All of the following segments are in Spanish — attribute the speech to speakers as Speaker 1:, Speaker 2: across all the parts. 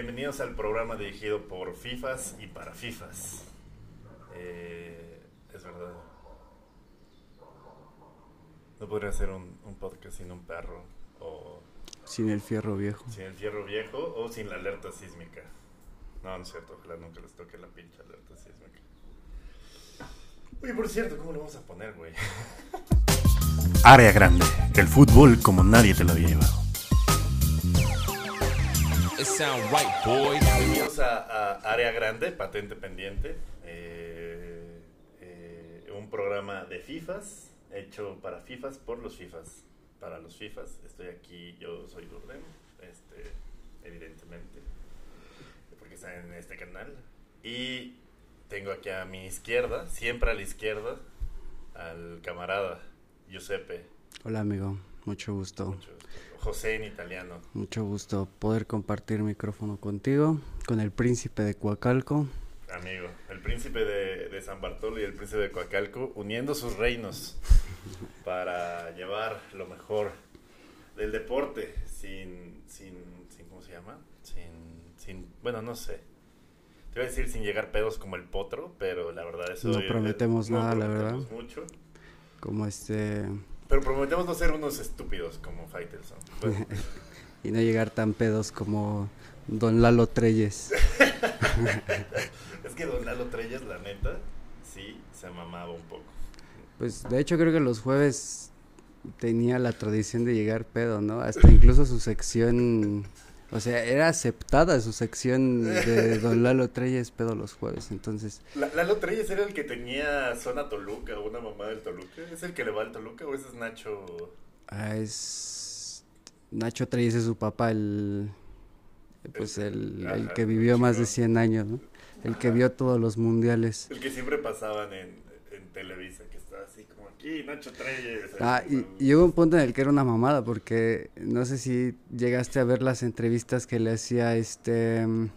Speaker 1: Bienvenidos al programa dirigido por FIFAs y para FIFAs. Eh, es verdad. No podría ser un, un podcast sin un perro o
Speaker 2: Sin el fierro viejo.
Speaker 1: sin el fierro viejo o sin la alerta sísmica. No, no es cierto, ojalá nunca les toque la pinche alerta sísmica. Oye, por cierto, ¿cómo le vamos a poner, güey?
Speaker 3: Área grande, el fútbol como nadie te lo había llevado.
Speaker 4: It sound right, boys.
Speaker 1: Bienvenidos a, a Área Grande, Patente Pendiente. eh, eh, un programa de FIFAs, hecho para FIFAs, por los FIFAs. Para los FIFAs. Estoy aquí, yo soy Durden, este, evidentemente, porque está en este canal. Y tengo aquí a mi izquierda, siempre a la izquierda, al camarada Giuseppe,
Speaker 2: Hola amigo, mucho gusto.
Speaker 1: mucho- José en italiano.
Speaker 2: Mucho gusto poder compartir micrófono contigo, con el príncipe de Coacalco.
Speaker 1: Amigo, el príncipe de, de San Bartolo y el príncipe de Coacalco uniendo sus reinos para llevar lo mejor del deporte sin, sin, sin ¿cómo se llama? Sin, sin, bueno, no sé. Te iba a decir sin llegar pedos como el potro, pero la verdad eso...
Speaker 2: No prometemos
Speaker 1: no
Speaker 2: nada, la
Speaker 1: prometemos
Speaker 2: verdad.
Speaker 1: mucho,
Speaker 2: Como este...
Speaker 1: pero prometemos no ser unos estúpidos como Faitelson.
Speaker 2: Y no llegar tan pedos como Don Lalo Treyes.
Speaker 1: es que Don Lalo Treyes, la neta, sí, se mamaba un poco.
Speaker 2: Pues de hecho creo que los jueves tenía la tradición de llegar pedo, ¿no? Hasta incluso su sección... O sea, era aceptada su sección de Don Lalo Treyes pedo los jueves. Entonces,
Speaker 1: La- Lalo Treyes era el que tenía zona Toluca, una mamá del Toluca. ¿Es el que le va al Toluca o ese es Nacho?
Speaker 2: Ah, es Nacho Treyes es su papá, el pues el, el que vivió más de
Speaker 1: chingón.
Speaker 2: 100 años, ¿no? El que vio todos los mundiales.
Speaker 1: El que siempre pasaban en, en Televisa, que aquí, Nacho Treyes.
Speaker 2: Ah, y, y hubo un punto en el que era una mamada, porque no sé si llegaste a ver las entrevistas que le hacía este mm,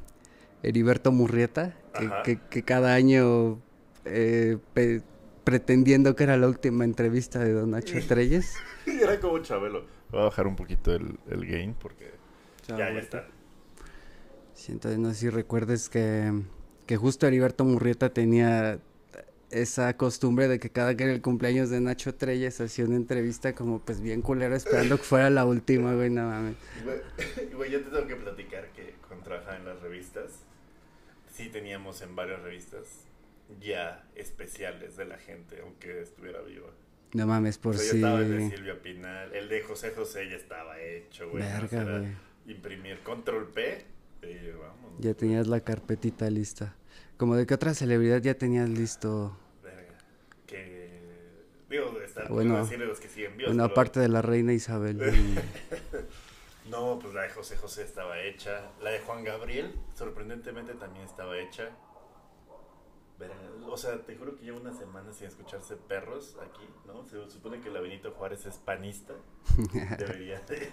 Speaker 2: Heriberto Murrieta, que,
Speaker 1: Ajá.
Speaker 2: que- que cada año eh, pe- pretendiendo que era la última entrevista de Don Nacho Treyes.
Speaker 1: Era como Chabelo. Voy a bajar un poquito el, el gain porque ya, ya está.
Speaker 2: Sí, entonces no sé si recuerdes que, que justo Heriberto Murrieta tenía esa costumbre de que cada que era el cumpleaños de Nacho Treyes hacía una entrevista como pues bien culera esperando que fuera la última, güey, no mames.
Speaker 1: Güey, yo te tengo que platicar que cuando trabajaba en las revistas, sí teníamos en varias revistas ya especiales de la gente, aunque estuviera viva.
Speaker 2: No mames, por
Speaker 1: O sea,
Speaker 2: si...
Speaker 1: estaba el de Silvia Pinal, el de José José ya estaba hecho, güey. nada
Speaker 2: Verga, güey.
Speaker 1: Imprimir control P y vamos.
Speaker 2: Ya tenías la carpetita lista. Como de qué otra celebridad ya tenías listo.
Speaker 1: Está
Speaker 2: Bueno,
Speaker 1: bueno, decirle los que siguen vivos.
Speaker 2: Una
Speaker 1: pero-
Speaker 2: parte de la reina Isabel. y-
Speaker 1: No, pues la de José José estaba hecha. La de Juan Gabriel, sorprendentemente, también estaba hecha. O sea, te juro que llevo una semana sin escucharse perros aquí, ¿no? Se supone que la Benito Juárez es panista. Debería de,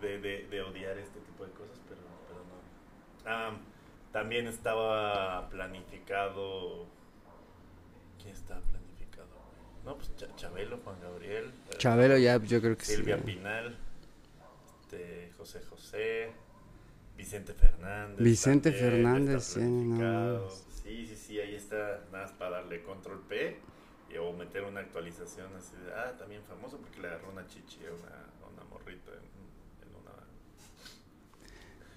Speaker 1: de, de- de odiar este tipo de cosas, pero, pero no. Ah, también estaba planificado. ¿Quién estaba planificado? No, pues Cha- Chabelo, Juan Gabriel. eh,
Speaker 2: Chabelo ya, yo creo que sí.
Speaker 1: Silvia Pinal, este, José José, Vicente Fernández.
Speaker 2: Vicente
Speaker 1: también
Speaker 2: Fernández, sí, no.
Speaker 1: Sí, sí, sí, ahí está, nada más para darle control P y, o meter una actualización así de, ah, también famoso porque le agarró una chichi a una, morrita en, en una...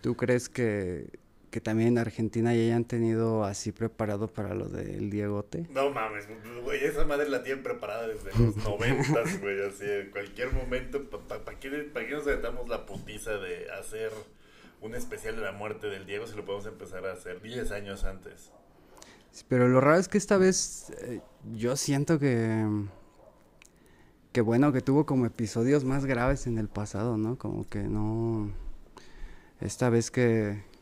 Speaker 2: ¿Tú crees que, que también en Argentina ya hayan tenido así preparado para lo del Diegote?
Speaker 1: No mames, güey, esa madre la tienen preparada desde los noventas, güey, así, en cualquier momento, ¿para pa, qué, pa' nos aventamos la putiza de hacer un especial de la muerte del Diego si lo podemos empezar a hacer 10 años antes?
Speaker 2: Sí, Pero lo raro es que esta vez eh, yo siento que que bueno que tuvo como episodios más graves en el pasado, ¿no? Como que no esta vez que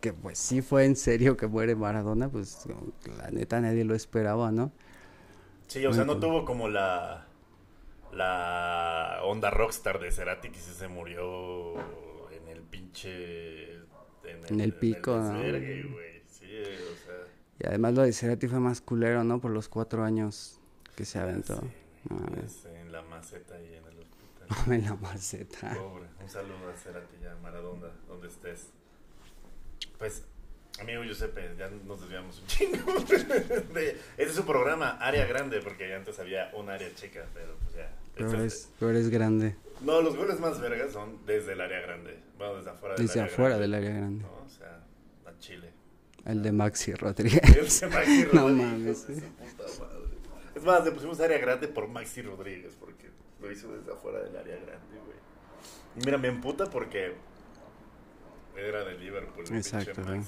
Speaker 2: que pues sí fue en serio que muere Maradona, pues la neta nadie lo esperaba, ¿no?
Speaker 1: Sí, o sea, no tuvo como la la onda rockstar de Cerati que se murió en el pinche
Speaker 2: En el pico, ¿no?
Speaker 1: desvergue, güey. Sí, o sea,
Speaker 2: Y además lo de Cerati fue más culero, ¿no? Por los cuatro años que se aventó.
Speaker 1: sí, es en la maceta y en el hospital.
Speaker 2: En la maceta.
Speaker 1: Pobre, un saludo a Cerati y a Maradona, donde estés. Pues, amigo Giuseppe, ya nos desviamos un chingo. de, ese es su programa, Área Grande, porque antes había un área chica, pero pues ya.
Speaker 2: Pero
Speaker 1: Este-
Speaker 2: eres, pero eres grande.
Speaker 1: No, los goles más vergas son desde el área grande. Bueno, desde afuera del
Speaker 2: Desde
Speaker 1: área
Speaker 2: afuera
Speaker 1: grande.
Speaker 2: del área grande.
Speaker 1: No, o sea, a Chile.
Speaker 2: El de Maxi Rodríguez.
Speaker 1: Maxi
Speaker 2: No
Speaker 1: Rodríguez,
Speaker 2: mames,
Speaker 1: hijo de
Speaker 2: eh.
Speaker 1: su puta madre. Es más, le pusimos área grande por Maxi Rodríguez, porque lo hizo desde afuera del área grande, güey. Y mira, me emputa porque era de Liverpool,
Speaker 2: Exacto, güey.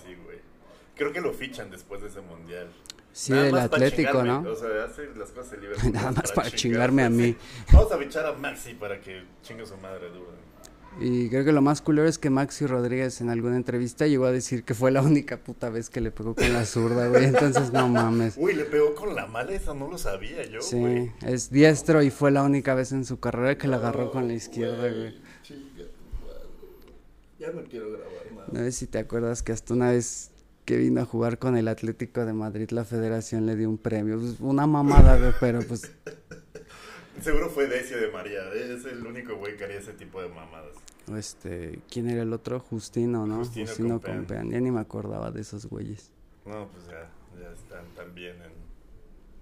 Speaker 1: Creo que lo fichan después de ese mundial.
Speaker 2: Sí,
Speaker 1: Nada
Speaker 2: el
Speaker 1: más para
Speaker 2: Atlético, ¿no?
Speaker 1: O sea, hace las cosas de Liverpool.
Speaker 2: Nada más para chingarme a mí.
Speaker 1: Vamos a fichar a Maxi para que chingue su madre duro.
Speaker 2: Y creo que lo más culero es que Maxi Rodríguez en alguna entrevista llegó a decir que fue la única puta vez que le pegó con la zurda, güey. Entonces, no mames.
Speaker 1: Uy, le pegó con la mala, esa no lo sabía yo,
Speaker 2: Sí,
Speaker 1: güey.
Speaker 2: es diestro y fue la única vez en su carrera que la agarró con la izquierda, güey.
Speaker 1: Ya no quiero grabar nada.
Speaker 2: No sé si te acuerdas que hasta una vez que vino a jugar con el Atlético de Madrid, la federación le dio un premio. Pues, una mamada, pero pues
Speaker 1: Seguro fue Decio de María. Es el único güey que haría ese tipo de mamadas.
Speaker 2: Este, ¿quién era el otro? Justino, ¿no?
Speaker 1: Justino
Speaker 2: Justino
Speaker 1: Compeán.
Speaker 2: Compeán. Ya ni me acordaba de esos güeyes.
Speaker 1: No, pues ya, ya están también en.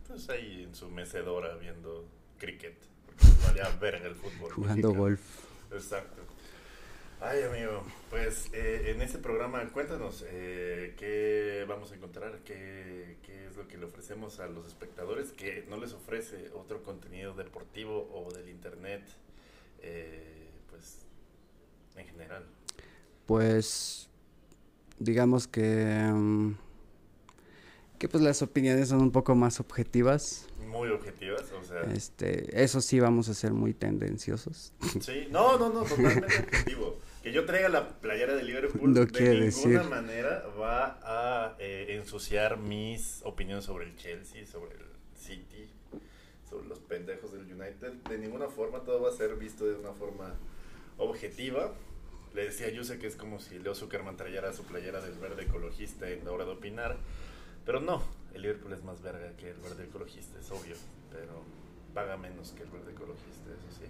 Speaker 1: Pues ahí en su mecedora viendo cricket. Porque les valía verga el fútbol.
Speaker 2: Jugando
Speaker 1: mexicano.
Speaker 2: golf.
Speaker 1: Exacto. Ay, amigo, pues eh, en este programa cuéntanos eh, qué vamos a encontrar, qué, qué es lo que le ofrecemos a los espectadores que no les ofrece otro contenido deportivo o del internet, eh, pues en general.
Speaker 2: Pues, digamos que... mm, que pues las opiniones son un poco más objetivas.
Speaker 1: Muy objetivas, o sea,
Speaker 2: Este, eso sí vamos a ser muy tendenciosos.
Speaker 1: sí, no, no, no, totalmente objetivo. Que yo traiga la playera de Liverpool
Speaker 2: No
Speaker 1: de ninguna
Speaker 2: decir.
Speaker 1: manera va a eh, ensuciar mis opiniones sobre el Chelsea, sobre el City, sobre los pendejos del United. De ninguna forma, todo va a ser visto de una forma objetiva. Le decía yo sé que es como si Leo Zuckerman trayera su playera del verde ecologista en la hora de opinar. Pero no, el Liverpool es más verga que el verde ecologista, es obvio. Pero paga menos que el verde ecologista, eso sí.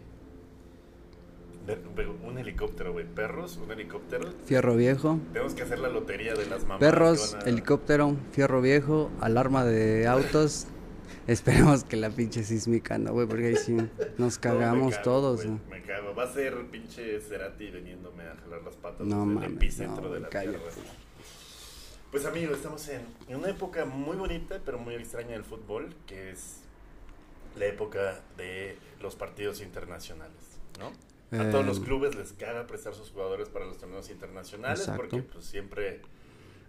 Speaker 1: Un helicóptero, güey. Perros, un helicóptero.
Speaker 2: Fierro viejo.
Speaker 1: Tenemos que hacer la lotería de las mamás.
Speaker 2: Perros,
Speaker 1: a-
Speaker 2: helicóptero, fierro viejo, alarma de autos. Esperemos que la pinche sísmica, ¿no, güey? Porque ahí sí nos
Speaker 1: No,
Speaker 2: cagamos
Speaker 1: cago,
Speaker 2: todos, ¿no?
Speaker 1: Me cago. Va a ser pinche Cerati veniéndome a jalar las patas
Speaker 2: No mames,
Speaker 1: el epicentro
Speaker 2: no,
Speaker 1: de la
Speaker 2: cállate.
Speaker 1: tierra. Pues amigo, estamos en, en una época muy bonita, pero muy extraña del fútbol, que es la época de los partidos internacionales, ¿no? A todos los
Speaker 2: Eh,
Speaker 1: clubes les caga prestar sus jugadores para los torneos internacionales
Speaker 2: Exacto.
Speaker 1: porque pues siempre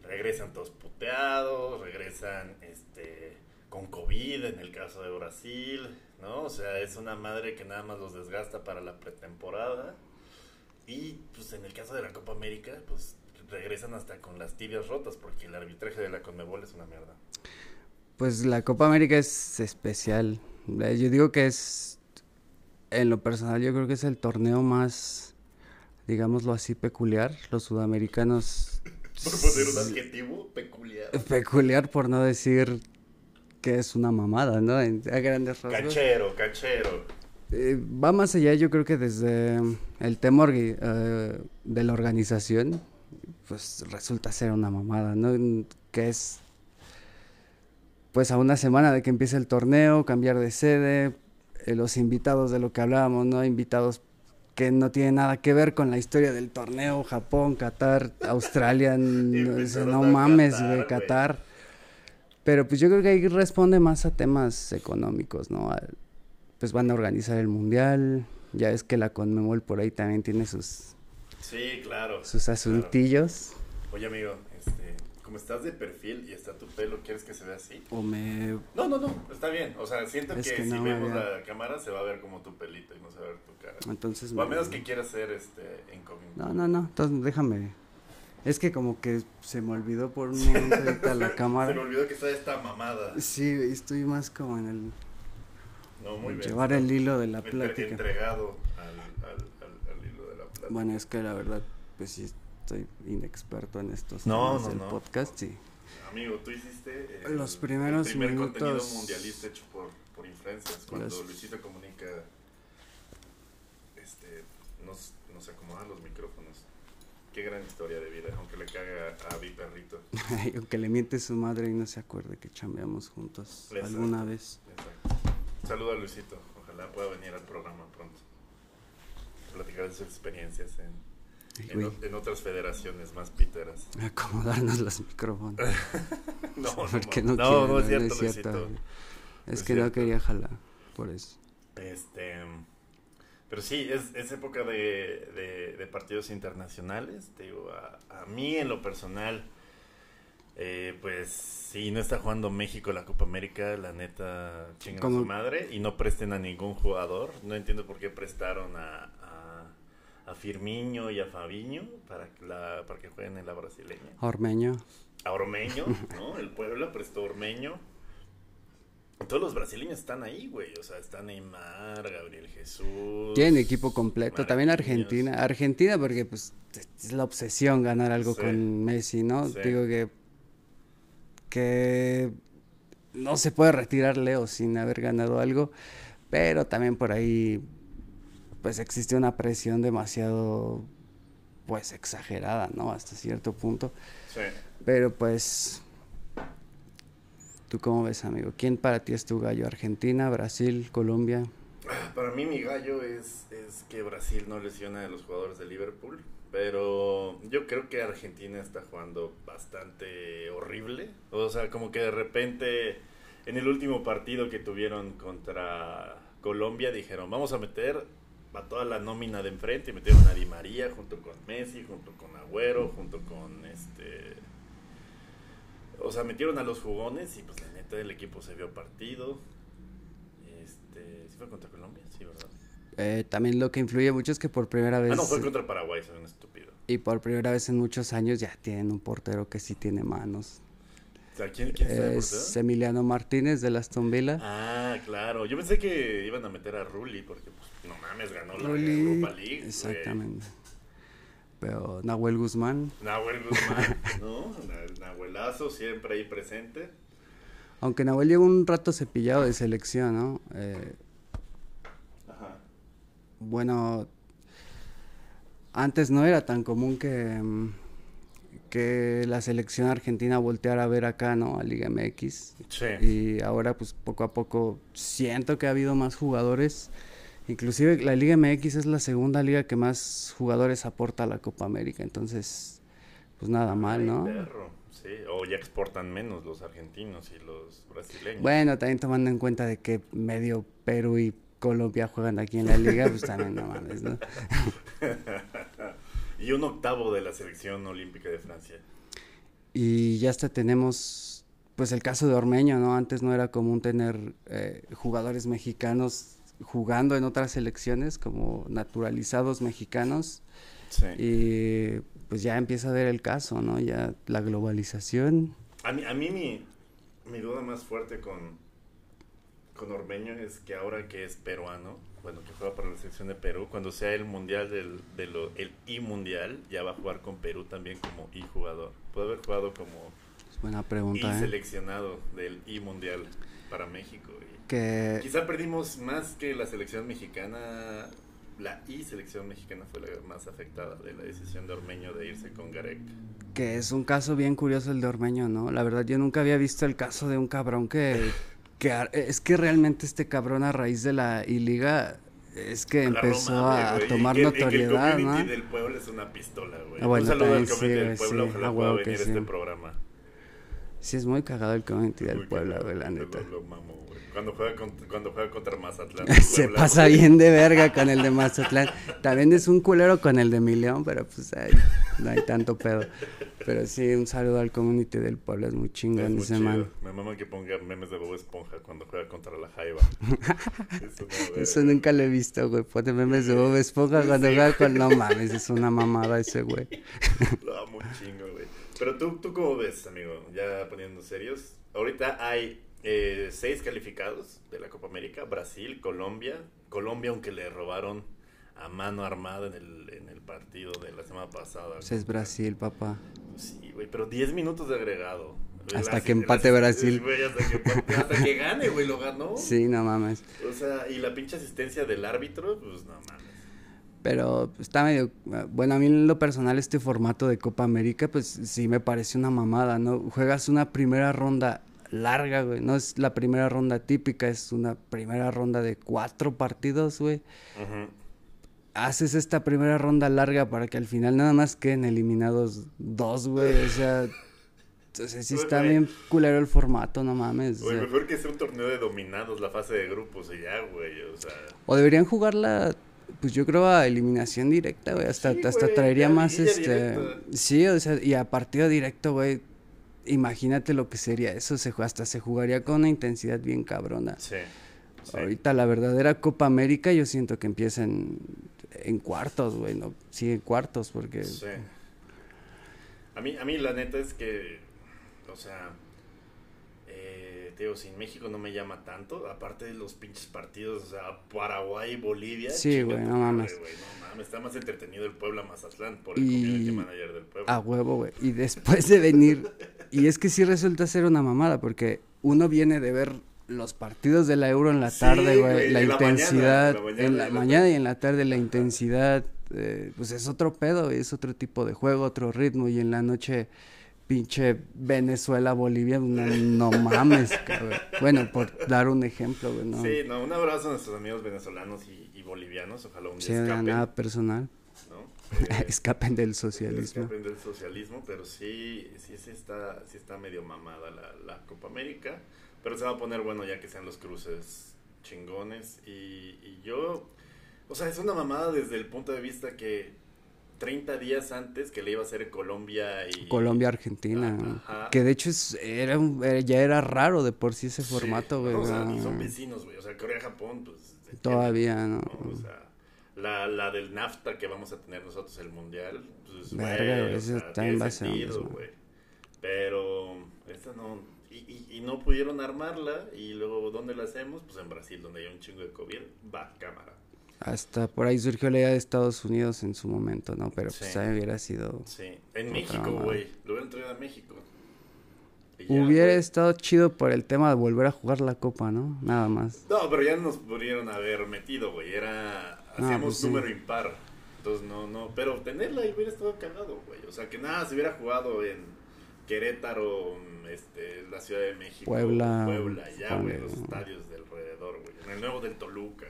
Speaker 1: regresan todos puteados, regresan este con COVID en el caso de Brasil, ¿no? O sea, es una madre que nada más los desgasta para la pretemporada. Y pues en el caso de la Copa América, pues regresan hasta con las tibias rotas porque el arbitraje de la Conmebol es una mierda.
Speaker 2: Pues la Copa América es especial. Yo digo que es, en lo personal, yo creo que es el torneo más, digámoslo así, peculiar. Los sudamericanos...
Speaker 1: Por poner un adjetivo peculiar.
Speaker 2: Peculiar por no decir que es una mamada, ¿no? En- a grandes rasgos.
Speaker 1: Canchero, canchero.
Speaker 2: Eh, va más allá, yo creo que desde el tema orgi- eh, de la organización, pues resulta ser una mamada, ¿no? Que es, pues a una semana de que empiece el torneo, cambiar de sede, los invitados de lo que hablábamos, ¿no? Invitados que no tienen nada que ver con la historia del torneo, Japón, Qatar, Australia, no
Speaker 1: a
Speaker 2: mames,
Speaker 1: Qatar,
Speaker 2: güey. Qatar. Pero pues yo creo que ahí responde más a temas económicos, ¿no? A- pues van a organizar el mundial. Ya es que la Conmebol por ahí también tiene sus,
Speaker 1: Sí, claro.
Speaker 2: sus
Speaker 1: claro.
Speaker 2: asuntillos.
Speaker 1: Oye, amigo, como estás de perfil y está tu pelo, ¿quieres que se vea así?
Speaker 2: O me...
Speaker 1: No, no, no, está bien. O sea, siento que,
Speaker 2: que
Speaker 1: si
Speaker 2: no
Speaker 1: vemos la cámara se va a ver como tu pelito y no se va a ver tu cara.
Speaker 2: Entonces...
Speaker 1: O a
Speaker 2: me-
Speaker 1: menos que quieras ser este incógnito.
Speaker 2: No, no, no. Entonces déjame... Es que como que se me olvidó por un momento ahorita la
Speaker 1: Se me
Speaker 2: cámara.
Speaker 1: olvidó que está esta mamada.
Speaker 2: Sí, estoy más como en el...
Speaker 1: No, muy bien.
Speaker 2: llevar el hilo de la plática.
Speaker 1: Entregado al, al, al, al hilo de la plática.
Speaker 2: Bueno, es que la verdad, pues sí estoy inexperto en estos
Speaker 1: No,
Speaker 2: temas
Speaker 1: no,
Speaker 2: del
Speaker 1: no.
Speaker 2: podcast, sí.
Speaker 1: Amigo, tú hiciste eh,
Speaker 2: Los primeros
Speaker 1: el primer contenido
Speaker 2: minutos-
Speaker 1: mundialista hecho por, por influencers. Cuando
Speaker 2: Los-
Speaker 1: Luisito Comunica este, nos, nos acomoda los micrófonos. qué gran historia de vida, aunque le caga a mi perrito.
Speaker 2: Aunque le miente su madre y no se acuerde que chambeamos juntos
Speaker 1: Exacto.
Speaker 2: alguna vez.
Speaker 1: Exacto. Saludo a Luisito, ojalá pueda venir al programa pronto. Platicar de sus experiencias en, en,
Speaker 2: güey,
Speaker 1: o- en otras federaciones más piteras.
Speaker 2: acomodarnos los micrófonos.
Speaker 1: No, no,
Speaker 2: Porque
Speaker 1: no,
Speaker 2: no,
Speaker 1: no,
Speaker 2: quiere,
Speaker 1: no es cierto.
Speaker 2: Es
Speaker 1: es
Speaker 2: que no
Speaker 1: cierto.
Speaker 2: quería jalar, por eso.
Speaker 1: Este, pero sí, es, es época de, de- de partidos internacionales. Te digo, a, a mí en lo personal, eh, pues si no está jugando México la Copa América, la neta chingan su madre y no presten a ningún jugador. No entiendo por qué prestaron a, a Firmiño y a Fabiño para que, la, para que jueguen en la brasileña.
Speaker 2: Ormeño.
Speaker 1: A Ormeño, ¿no? El Puebla prestó Ormeño. Todos los brasileños están ahí, güey. O sea, está Neymar, Gabriel Jesús.
Speaker 2: Tiene equipo completo. También. Argentina. Argentina porque pues es la obsesión ganar algo
Speaker 1: Sí.
Speaker 2: con Messi, ¿no?
Speaker 1: Sí.
Speaker 2: Digo que que no se puede retirar Leo sin haber ganado algo, pero también por ahí pues existe una presión demasiado pues exagerada, ¿no? Hasta cierto punto.
Speaker 1: Sí.
Speaker 2: Pero pues ¿Tú cómo ves, amigo? ¿Quién para ti es tu gallo? ¿Argentina, Brasil, Colombia?
Speaker 1: Para mí mi gallo es, es que Brasil no lesiona a los jugadores de Liverpool. Pero yo creo que Argentina está jugando bastante horrible. O sea, como que de repente en el último partido que tuvieron contra Colombia dijeron, vamos a meter a toda la nómina de enfrente. Y metieron a Di María junto con Messi, junto con Agüero, junto con este... O sea, metieron a los jugones y pues la neta el equipo se vio partido. Este, ¿sí fue contra Colombia? Sí, ¿verdad?
Speaker 2: Eh, también lo que influye mucho es que por primera vez
Speaker 1: Ah, no, fue contra Paraguay, soy un estúpido.
Speaker 2: y por primera vez en muchos años ya tienen un portero que sí tiene manos.
Speaker 1: ¿Quién, quién está
Speaker 2: Es? Emiliano Martínez de Aston Villa.
Speaker 1: Ah, claro. Yo pensé que iban a meter a Rulli porque, pues, no mames, ganó la
Speaker 2: Rulli,
Speaker 1: Europa League. güey.
Speaker 2: Exactamente. Pero Nahuel Guzmán,
Speaker 1: Nahuel Guzmán, ¿no? Na- Nahuelazo siempre ahí presente.
Speaker 2: aunque Nahuel lleva un rato cepillado de selección, ¿no? Eh,
Speaker 1: Ajá.
Speaker 2: bueno, antes no era tan común que, mm, que la selección argentina volteara a ver acá, ¿no? A Liga MX.
Speaker 1: Sí.
Speaker 2: Y ahora pues poco a poco siento que ha habido más jugadores. Inclusive la Liga MX es la segunda liga que más jugadores aporta a la Copa América. Entonces, pues nada mal, ¿no?
Speaker 1: perro. Sí, o ya exportan menos los argentinos y los brasileños.
Speaker 2: Bueno, también tomando en cuenta de que medio Perú y Colombia juegan aquí en la liga, pues también no mames, ¿no?
Speaker 1: y un octavo de la selección olímpica de Francia.
Speaker 2: Y ya hasta tenemos, pues el caso de Ormeño, ¿no? Antes no era común tener eh, jugadores mexicanos jugando en otras selecciones como naturalizados mexicanos.
Speaker 1: Sí.
Speaker 2: Y pues ya empieza a ver el caso, ¿no? Ya la globalización.
Speaker 1: A mí, a mí mi, mi duda más fuerte con, con Ormeño es que ahora que es peruano, bueno, que juega para la selección de Perú, cuando sea el mundial del de lo, el I-mundial, ya va a jugar con Perú también como I-jugador. Puede haber jugado como
Speaker 2: Es buena pregunta, ¿eh?
Speaker 1: I-seleccionado del I-mundial para México. Y
Speaker 2: Que
Speaker 1: quizá perdimos más que la selección mexicana. La I-selección mexicana fue la más afectada de la decisión de Ormeño de irse con Garek.
Speaker 2: que es un caso bien curioso el de Ormeño, ¿no? La verdad yo nunca había visto el caso de un cabrón que, que es que realmente este cabrón a raíz de la I-Liga es que empezó
Speaker 1: madre,
Speaker 2: a
Speaker 1: güey, y
Speaker 2: tomar
Speaker 1: que- y que
Speaker 2: notoriedad,
Speaker 1: el
Speaker 2: ¿no?
Speaker 1: del pueblo es una pistola, güey.
Speaker 2: Ah, bueno,
Speaker 1: Un saludo al
Speaker 2: sí,
Speaker 1: del pueblo,
Speaker 2: sí,
Speaker 1: ojalá
Speaker 2: a
Speaker 1: pueda venir este programa.
Speaker 2: Sí, es muy cagado el community del pueblo, güey, la
Speaker 1: lo-
Speaker 2: neta.
Speaker 1: Lo, mamo, güey. Cuando juega, contra, cuando juega contra Mazatlán.
Speaker 2: Se pasa bien de verga con el de Mazatlán. También es un culero con el de Milión, pero pues ay, no hay tanto pedo. Pero sí, un saludo al community del pueblo, es muy chingón
Speaker 1: muy
Speaker 2: ese man.
Speaker 1: Me mama que ponga memes de Bob Esponja cuando juega contra la Jaiba. Eso, no,
Speaker 2: Eso nunca lo he visto, güey. Pone memes de Bob Esponja cuando
Speaker 1: Sí.
Speaker 2: juega con... No mames, es una mamada ese güey.
Speaker 1: Lo amo un chingo, güey. Pero tú, tú cómo ves, amigo, ya poniendo serios. Ahorita hay eh, seis calificados de la Copa América. Brasil, Colombia. Colombia, aunque le robaron a mano armada en el, en el partido de la semana pasada.
Speaker 2: Pues es Brasil, papá.
Speaker 1: Sí, güey, pero 10 minutos de agregado.
Speaker 2: Hasta
Speaker 1: La-
Speaker 2: que empate
Speaker 1: la-
Speaker 2: Brasil.
Speaker 1: hasta, que, hasta que gane, güey, lo ganó.
Speaker 2: Sí, no mames.
Speaker 1: O sea, y la pinche asistencia del árbitro, pues no mames.
Speaker 2: Pero está medio... Bueno, a mí en lo personal este formato de Copa América, pues sí me parece una mamada, ¿no? Juegas una primera ronda larga, güey. No es la primera ronda típica, es una primera ronda de cuatro partidos, güey. Haces esta primera ronda larga para que al final nada más queden eliminados dos, güey. O sea... Entonces sí está bien culero el formato, no mames. o sea.
Speaker 1: mejor que sea un torneo de dominados, la fase de grupos y ya, güey. O sea,
Speaker 2: O deberían jugarla, pues yo creo a eliminación directa, güey. Hasta,
Speaker 1: Sí,
Speaker 2: hasta traería más este.
Speaker 1: directa.
Speaker 2: Sí, o sea, y a partido directo, güey. Imagínate lo que sería eso. Se, hasta se jugaría con una intensidad bien cabrona.
Speaker 1: sí. sí.
Speaker 2: Ahorita la verdadera Copa América yo siento que empieza en, en cuartos, güey. No, sí, en cuartos, porque.
Speaker 1: Sí. A mí, a mí la neta es que, o sea, eh, te digo, sin México no me llama tanto, aparte de los pinches partidos, o sea, Paraguay, Bolivia.
Speaker 2: Sí, güey, no mames.
Speaker 1: güey, no mames, está más entretenido el Puebla Mazatlán por el
Speaker 2: Y-
Speaker 1: community manager del Puebla.
Speaker 2: A huevo, güey. Y después de venir. Y es que sí resulta ser una mamada, porque uno viene de ver los partidos de la Euro en la
Speaker 1: Sí,
Speaker 2: tarde, güey. La
Speaker 1: en la mañana,
Speaker 2: intensidad.
Speaker 1: en la mañana
Speaker 2: en
Speaker 1: y
Speaker 2: la
Speaker 1: en la
Speaker 2: mañana
Speaker 1: tarde.
Speaker 2: y en la tarde, la intensidad. eh, pues es otro pedo, es otro tipo de juego, otro ritmo. Y en la noche, pinche Venezuela, Bolivia, no, no mames, cabrón. Bueno, por dar un ejemplo, güey, ¿no?
Speaker 1: Sí, no, un abrazo a nuestros amigos venezolanos y, y bolivianos, ojalá un
Speaker 2: Sí,
Speaker 1: día escapen,
Speaker 2: nada personal.
Speaker 1: ¿no? Eh,
Speaker 2: Escapen del socialismo.
Speaker 1: Escapen del socialismo, pero sí, sí, sí está, sí está medio mamada la, la Copa América. Pero se va a poner bueno ya que sean los cruces chingones. Y, y yo, o sea, es una mamada desde el punto de vista que 30 días antes que le iba a hacer Colombia y...
Speaker 2: Colombia Argentina
Speaker 1: Ajá.
Speaker 2: que de hecho es, era un- ya era raro de por sí ese formato güey
Speaker 1: o sea,
Speaker 2: no,
Speaker 1: y son vecinos, güey. O sea, Corea, Japón, pues...
Speaker 2: todavía no
Speaker 1: ¿no? O sea, la, la del NAFTA que vamos a tener nosotros el mundial, pues,
Speaker 2: Verga,
Speaker 1: güey,
Speaker 2: güey,
Speaker 1: o
Speaker 2: eso
Speaker 1: sea,
Speaker 2: también
Speaker 1: tiene
Speaker 2: un
Speaker 1: sentido, güey. Pero esta no, y, y, y no pudieron armarla, y luego, ¿dónde la hacemos? Pues en Brasil, donde hay un chingo de COVID, va, cámara.
Speaker 2: Hasta por ahí surgió la idea de Estados Unidos en su momento no pero pues
Speaker 1: Sí.
Speaker 2: también hubiera sido
Speaker 1: Sí, en México, güey, lo hubieran traído a México. Y ya,
Speaker 2: hubiera
Speaker 1: güey.
Speaker 2: estado chido por el tema de volver a jugar la copa no nada más
Speaker 1: No, pero ya nos pudieron haber metido, güey. Era. Hacíamos
Speaker 2: pues sí.
Speaker 1: número impar. Entonces, no, no. Pero tenerla ahí hubiera estado cagado, güey. O sea, que nada, se hubiera jugado en Querétaro, este, la Ciudad de México,
Speaker 2: Puebla,
Speaker 1: Puebla, ya, güey. Los estadios de alrededor, güey. En el nuevo del Toluca.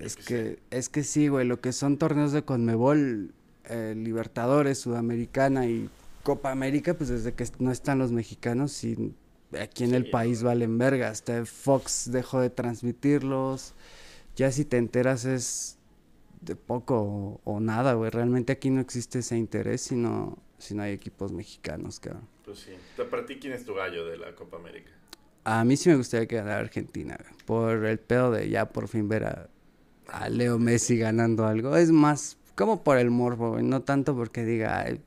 Speaker 2: Es
Speaker 1: que
Speaker 2: es que sí güey lo que son torneos de Conmebol eh, Libertadores Sudamericana y Copa América pues desde que no están los mexicanos y aquí en el país valen verga. Hasta Fox dejó de transmitirlos. Ya si te enteras es de poco o, o nada güey. Realmente aquí no existe ese interés si no si no hay equipos mexicanos cabrón.
Speaker 1: Pues sí. Para ti, ¿quién es tu gallo de la Copa América?
Speaker 2: A mí sí me gustaría que ganara Argentina, güey, por el pedo de ya por fin ver a, a Leo Messi ganando algo. Es más, como por el morbo, güey, no tanto porque diga, "Ay,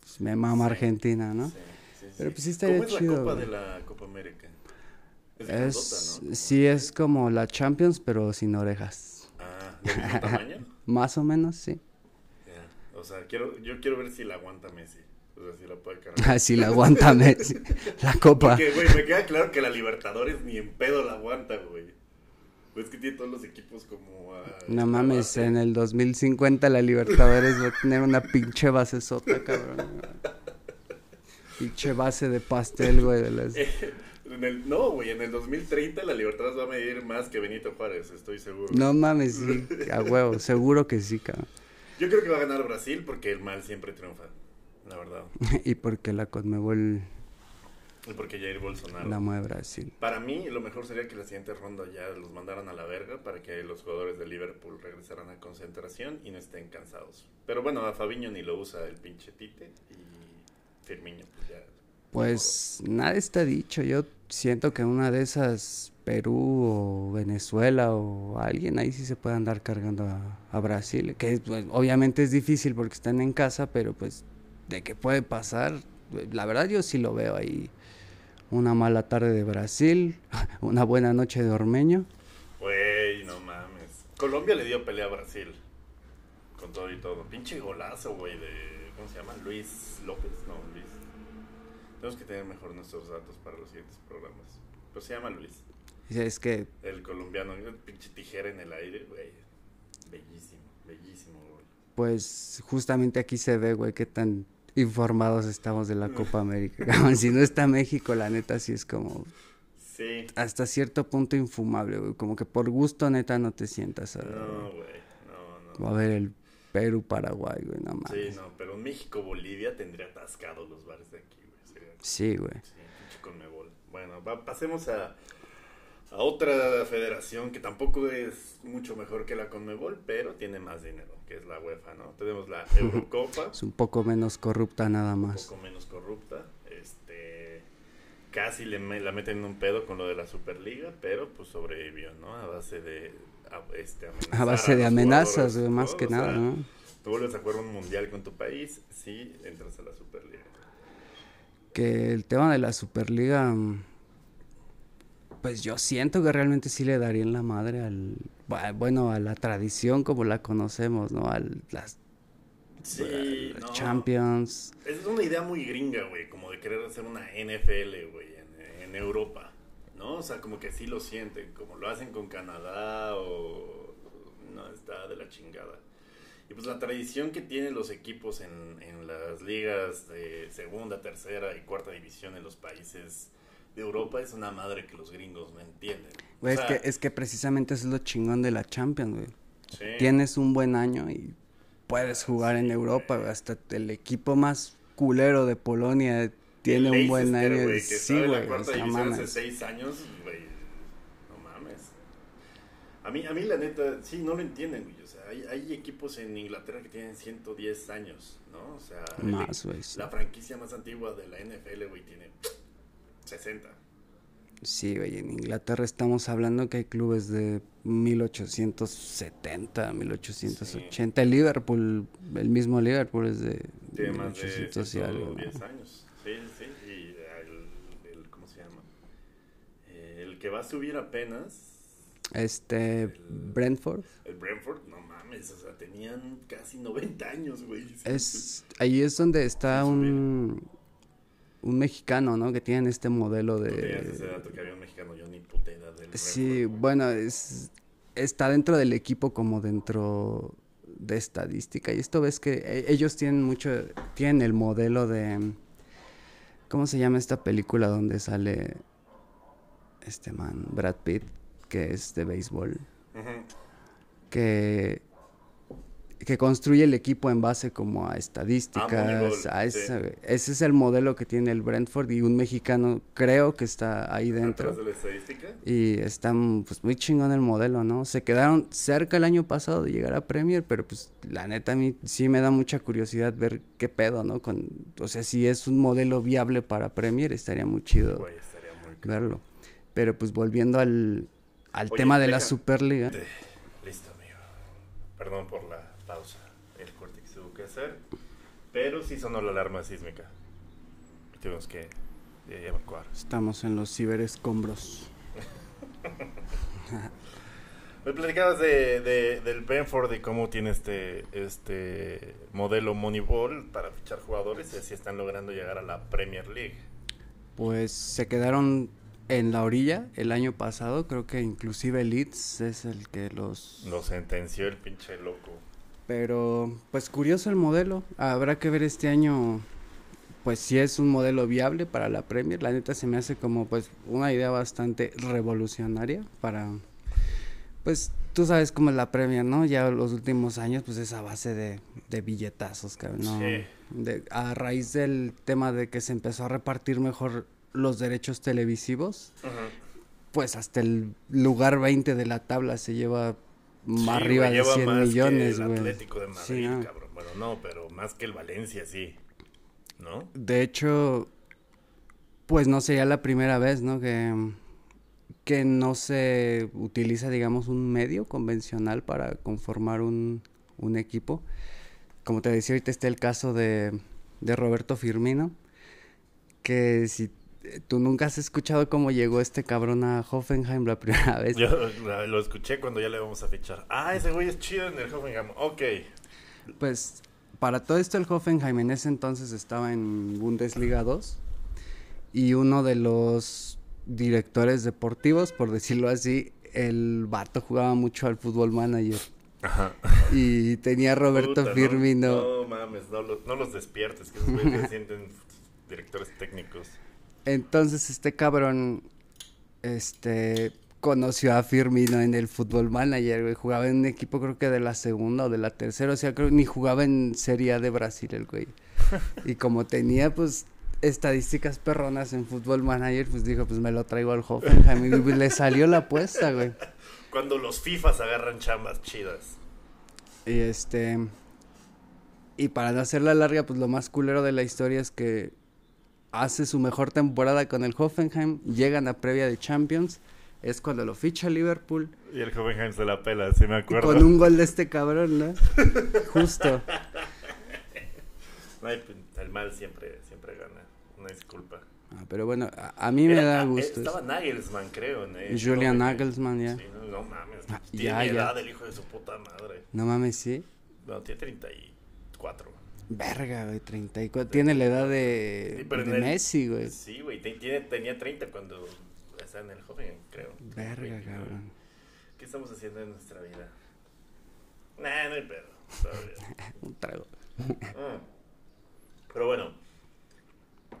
Speaker 2: pues, me mama
Speaker 1: Sí.
Speaker 2: Argentina, ¿no?
Speaker 1: Sí, sí,
Speaker 2: Pero pues sí estaría
Speaker 1: ¿Cómo es
Speaker 2: chido,
Speaker 1: la Copa
Speaker 2: güey.
Speaker 1: de la Copa América? Es, de
Speaker 2: Es,
Speaker 1: grandota, ¿no?
Speaker 2: sí, es como la Champions, pero sin orejas.
Speaker 1: Ah, ¿del mismo tamaño?
Speaker 2: Más o menos, sí.
Speaker 1: Ya, O sea, quiero, yo quiero ver si la aguanta Messi. O sea, si la puede cargar.
Speaker 2: Así la aguanta Messi, la copa.
Speaker 1: Porque, güey, me queda claro que la Libertadores ni en pedo la aguanta, güey. Pues que tiene todos los equipos como... ah,
Speaker 2: No mames, en el 2050 la Libertadores va a tener una pinche base sota, cabrón. Pinche base de pastel, güey, de las...
Speaker 1: En el- no, güey, en el 2030 la Libertadores va a medir más que Benito Juárez, estoy seguro.
Speaker 2: No mames, sí, a huevo, seguro que sí, cabrón.
Speaker 1: Yo creo que va a ganar Brasil porque el mal siempre triunfa, la verdad.
Speaker 2: y porque la Conmebol
Speaker 1: Y porque Jair Bolsonaro.
Speaker 2: la mueve Brasil.
Speaker 1: Para mí, lo mejor sería que la siguiente ronda ya los mandaran a la verga para que los jugadores de Liverpool regresaran a concentración y no estén cansados. Pero bueno, a Fabiño ni lo usa el pinche Tite y Firmino, pues ya.
Speaker 2: Pues nada está dicho, yo siento que una de esas Perú o Venezuela o alguien ahí sí se puede andar cargando a, a Brasil, que pues, obviamente es difícil porque están en casa, pero pues de que puede pasar, la verdad yo sí lo veo ahí. Una mala tarde de Brasil, una buena noche de Ormeño.
Speaker 1: Güey, no mames. Colombia le dio pelea a Brasil. Con todo y todo. Pinche golazo, güey, de. ¿Cómo se llama? Luis López. No, Luis. Tenemos que tener mejor nuestros datos para los siguientes programas. Pero se llama Luis.
Speaker 2: Es que
Speaker 1: El colombiano. El pinche tijera en el aire, güey. Bellísimo. Bellísimo gol.
Speaker 2: Pues justamente aquí se ve, güey, qué tan informados estamos de la Copa América. si no está México, la neta sí es como
Speaker 1: Sí.
Speaker 2: hasta cierto punto infumable, güey. Como que por gusto, neta, no te sientas a,
Speaker 1: No, güey. No, no.
Speaker 2: a ver el Perú-Paraguay, güey, no
Speaker 1: Sí,
Speaker 2: mames.
Speaker 1: no, pero México-Bolivia tendría atascados los bares de aquí, güey. Sería-
Speaker 2: Sí, güey.
Speaker 1: Sí, Conmebol. Bueno, va- pasemos a, a otra federación que tampoco es mucho mejor que la Conmebol, pero tiene más dinero, que es la UEFA, ¿no? Tenemos la Eurocopa,
Speaker 2: Es un poco menos corrupta nada
Speaker 1: un
Speaker 2: más.
Speaker 1: poco menos corrupta. Este, casi le me- la meten en un pedo con lo de la Superliga, pero pues sobrevivió, ¿no? A base de a, este,
Speaker 2: A base de amenazas, más que
Speaker 1: O
Speaker 2: nada,
Speaker 1: sea,
Speaker 2: ¿no?
Speaker 1: Tú vuelves a jugar un mundial con tu país, sí entras a la Superliga.
Speaker 2: Que el tema de la Superliga, mm, pues yo siento que realmente sí le darían la madre al, bu- bueno, a la tradición como la conocemos, ¿no? Al, las
Speaker 1: Sí,
Speaker 2: las
Speaker 1: no.
Speaker 2: Champions.
Speaker 1: Es una idea muy gringa, güey, como de querer hacer una NFL, güey, en, en Europa, ¿no? O sea, como que sí lo sienten, como lo hacen con Canadá o... No, está de la chingada. Y pues la tradición que tienen los equipos en, en las ligas de segunda, tercera y cuarta división en los países de Europa es una madre que los gringos no entienden. O
Speaker 2: es, que, es que precisamente es lo chingón de la Champions, güey.
Speaker 1: sí.
Speaker 2: Tienes un buen año y puedes jugar en Europa,
Speaker 1: güey.
Speaker 2: Hasta el equipo más culero de Polonia tiene un buen año.
Speaker 1: güey, que
Speaker 2: sí, güey.
Speaker 1: hace seis años, güey. No mames. A mí, a mí la neta, sí, no lo entienden, güey. O sea, hay, hay equipos en Inglaterra que tienen 110 años, ¿no? O sea, el-
Speaker 2: Más, sí.
Speaker 1: la franquicia más antigua de la NFL, güey, tiene 60.
Speaker 2: Sí, güey, en Inglaterra estamos hablando que hay clubes de 1870, 1880. El Liverpool, el mismo Liverpool es de
Speaker 1: Tiene más de
Speaker 2: 1800 y algo. ¿no?
Speaker 1: 110 años. Sí, sí. Y el, el- ¿cómo se llama? Eh, el que va a subir apenas
Speaker 2: Este, Brentford.
Speaker 1: El Brentford, no mames, o sea, tenían casi 90 años, güey. Sí,
Speaker 2: Es, ahí es donde está un, un mexicano, ¿no? Que tienen este modelo
Speaker 1: ¿Tú tenías ese
Speaker 2: de...
Speaker 1: dato que había un mexicano, yo ni puta idea del
Speaker 2: Sí, bueno, es, está dentro del equipo como dentro de estadística. Y esto ves que e- ellos tienen mucho, tienen el modelo de... ¿Cómo se llama esta película donde sale este man, Brad Pitt, que es de béisbol? Que, que construye el equipo en base como a estadísticas, a
Speaker 1: sí.
Speaker 2: ese, es el modelo que tiene el Brentford y un mexicano creo que está ahí dentro.
Speaker 1: De la estadística.
Speaker 2: Y están pues muy chingón el modelo, ¿no? Se quedaron cerca el año pasado de llegar a Premier, pero pues la neta a mí sí me da mucha curiosidad ver qué pedo, ¿no? Con, o sea, si es un modelo viable para Premier, estaría muy chido
Speaker 1: estaría muy
Speaker 2: verlo. Pero pues volviendo al, al
Speaker 1: Oye,
Speaker 2: tema de la Superliga.
Speaker 1: Listo, amigo. Perdón por la pausa. El corte que se tuvo que hacer. Pero sí sonó la alarma sísmica. Y Tuvimos que eh, evacuar.
Speaker 2: Estamos en los ciberescombros.
Speaker 1: Me platicabas de, de- del Brentford y cómo tiene este, este modelo Moneyball para fichar jugadores y así están logrando llegar a la Premier League.
Speaker 2: Pues se quedaron en la orilla el año pasado, creo que inclusive Leeds es el que los...
Speaker 1: Lo sentenció el pinche loco.
Speaker 2: Pero pues curioso el modelo, habrá que ver este año pues si es un modelo viable para la Premier, la neta se me hace como pues una idea bastante revolucionaria para pues tú sabes cómo es la Premier, ¿no? Ya los últimos años pues es a base de, de billetazos, cabrón, ¿no?
Speaker 1: Sí.
Speaker 2: De- a raíz del tema de que se empezó a repartir mejor los derechos televisivos, pues hasta el lugar 20 de la tabla se lleva más
Speaker 1: Sí,
Speaker 2: arriba de
Speaker 1: lleva
Speaker 2: 100
Speaker 1: más que
Speaker 2: millones,
Speaker 1: el. Atlético de Madrid,
Speaker 2: Sí, no.
Speaker 1: cabrón. Bueno, no, pero más que el Valencia, sí. ¿No?
Speaker 2: De hecho, pues no sería la primera vez, ¿no? Que, que no se utiliza, digamos, un medio convencional para conformar un, un equipo. Como te decía, ahorita está el caso de, de Roberto Firmino, que si tú nunca has escuchado cómo llegó este cabrón a Hoffenheim la primera vez.
Speaker 1: Yo lo escuché cuando ya le vamos a fichar. Ah, ese güey es chido en el Hoffenheim. Ok.
Speaker 2: Pues para todo esto el Hoffenheim en ese entonces estaba en Bundesliga 2 y uno de los directores deportivos, por decirlo así, el vato jugaba mucho al fútbol manager.
Speaker 1: Ajá.
Speaker 2: Y tenía a Roberto
Speaker 1: Puta, no-
Speaker 2: Firmino.
Speaker 1: No, mames, no los, no los despiertes, que esos güeyes se sienten directores técnicos.
Speaker 2: Entonces este cabrón, este, conoció a Firmino en el Fútbol Manager, güey. Jugaba en un equipo creo que de la segunda o de la tercera, o sea, creo ni jugaba en Serie A de Brasil el güey. Y como tenía, pues, estadísticas perronas en Fútbol Manager, pues dijo, pues me lo traigo al Hoffenheim. Y pues, le salió la apuesta, güey.
Speaker 1: Cuando los FIFAs agarran chambas chidas.
Speaker 2: Y este. Y para no hacerla larga, pues lo más culero de la historia es que hace su mejor temporada con el Hoffenheim, llegan a previa de Champions, es cuando lo ficha Liverpool,
Speaker 1: Y el Hoffenheim se la pela, sí me acuerdo.
Speaker 2: con un gol de este cabrón, ¿no? Justo.
Speaker 1: No hay- el mal siempre, siempre gana. Una disculpa.
Speaker 2: Ah, pero bueno, a, a mí me
Speaker 1: Era-
Speaker 2: da
Speaker 1: ah,
Speaker 2: gusto.
Speaker 1: Estaba
Speaker 2: eso.
Speaker 1: Nagelsmann, creo.
Speaker 2: Julian Nagelsmann, ya.
Speaker 1: Sí, no, no mames.
Speaker 2: Ah,
Speaker 1: tiene
Speaker 2: ya,
Speaker 1: la
Speaker 2: ya.
Speaker 1: edad del hijo de su puta madre.
Speaker 2: No mames, sí.
Speaker 1: No, tiene 34.
Speaker 2: Verga, güey, 34. Tiene la edad de,
Speaker 1: Sí, pero
Speaker 2: de
Speaker 1: en el-
Speaker 2: Messi, güey.
Speaker 1: Sí, güey. te- tenía 30 cuando estaba en el joven, creo.
Speaker 2: Verga,
Speaker 1: 29.
Speaker 2: cabrón.
Speaker 1: ¿Qué estamos haciendo en nuestra vida? Nah, no hay pedo.
Speaker 2: Un trago.
Speaker 1: Mm. Pero bueno.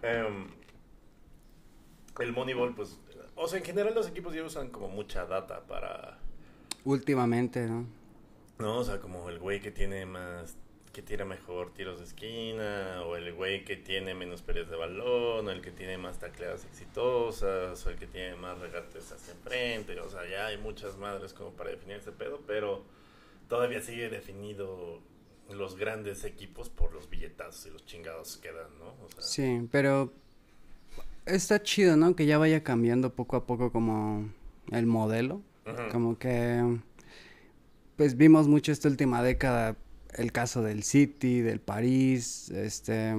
Speaker 1: em, el Moneyball, pues. O sea, en general los equipos ya usan como mucha data para.
Speaker 2: Últimamente, ¿no?
Speaker 1: No, o sea, como el güey que tiene más. Que tira mejor tiros de esquina, o el güey que tiene menos pérdidas de balón, o el que tiene más tacleadas exitosas, o el que tiene más regates hacia enfrente. O sea, ya hay muchas madres como para definir ese pedo, pero todavía sigue definido los grandes equipos por los billetazos y los chingados que dan, ¿no? O sea,
Speaker 2: Sí, pero está chido, ¿no? Que ya vaya cambiando poco a poco como el modelo. Como que, pues vimos mucho esta última década el caso del City, del París, este,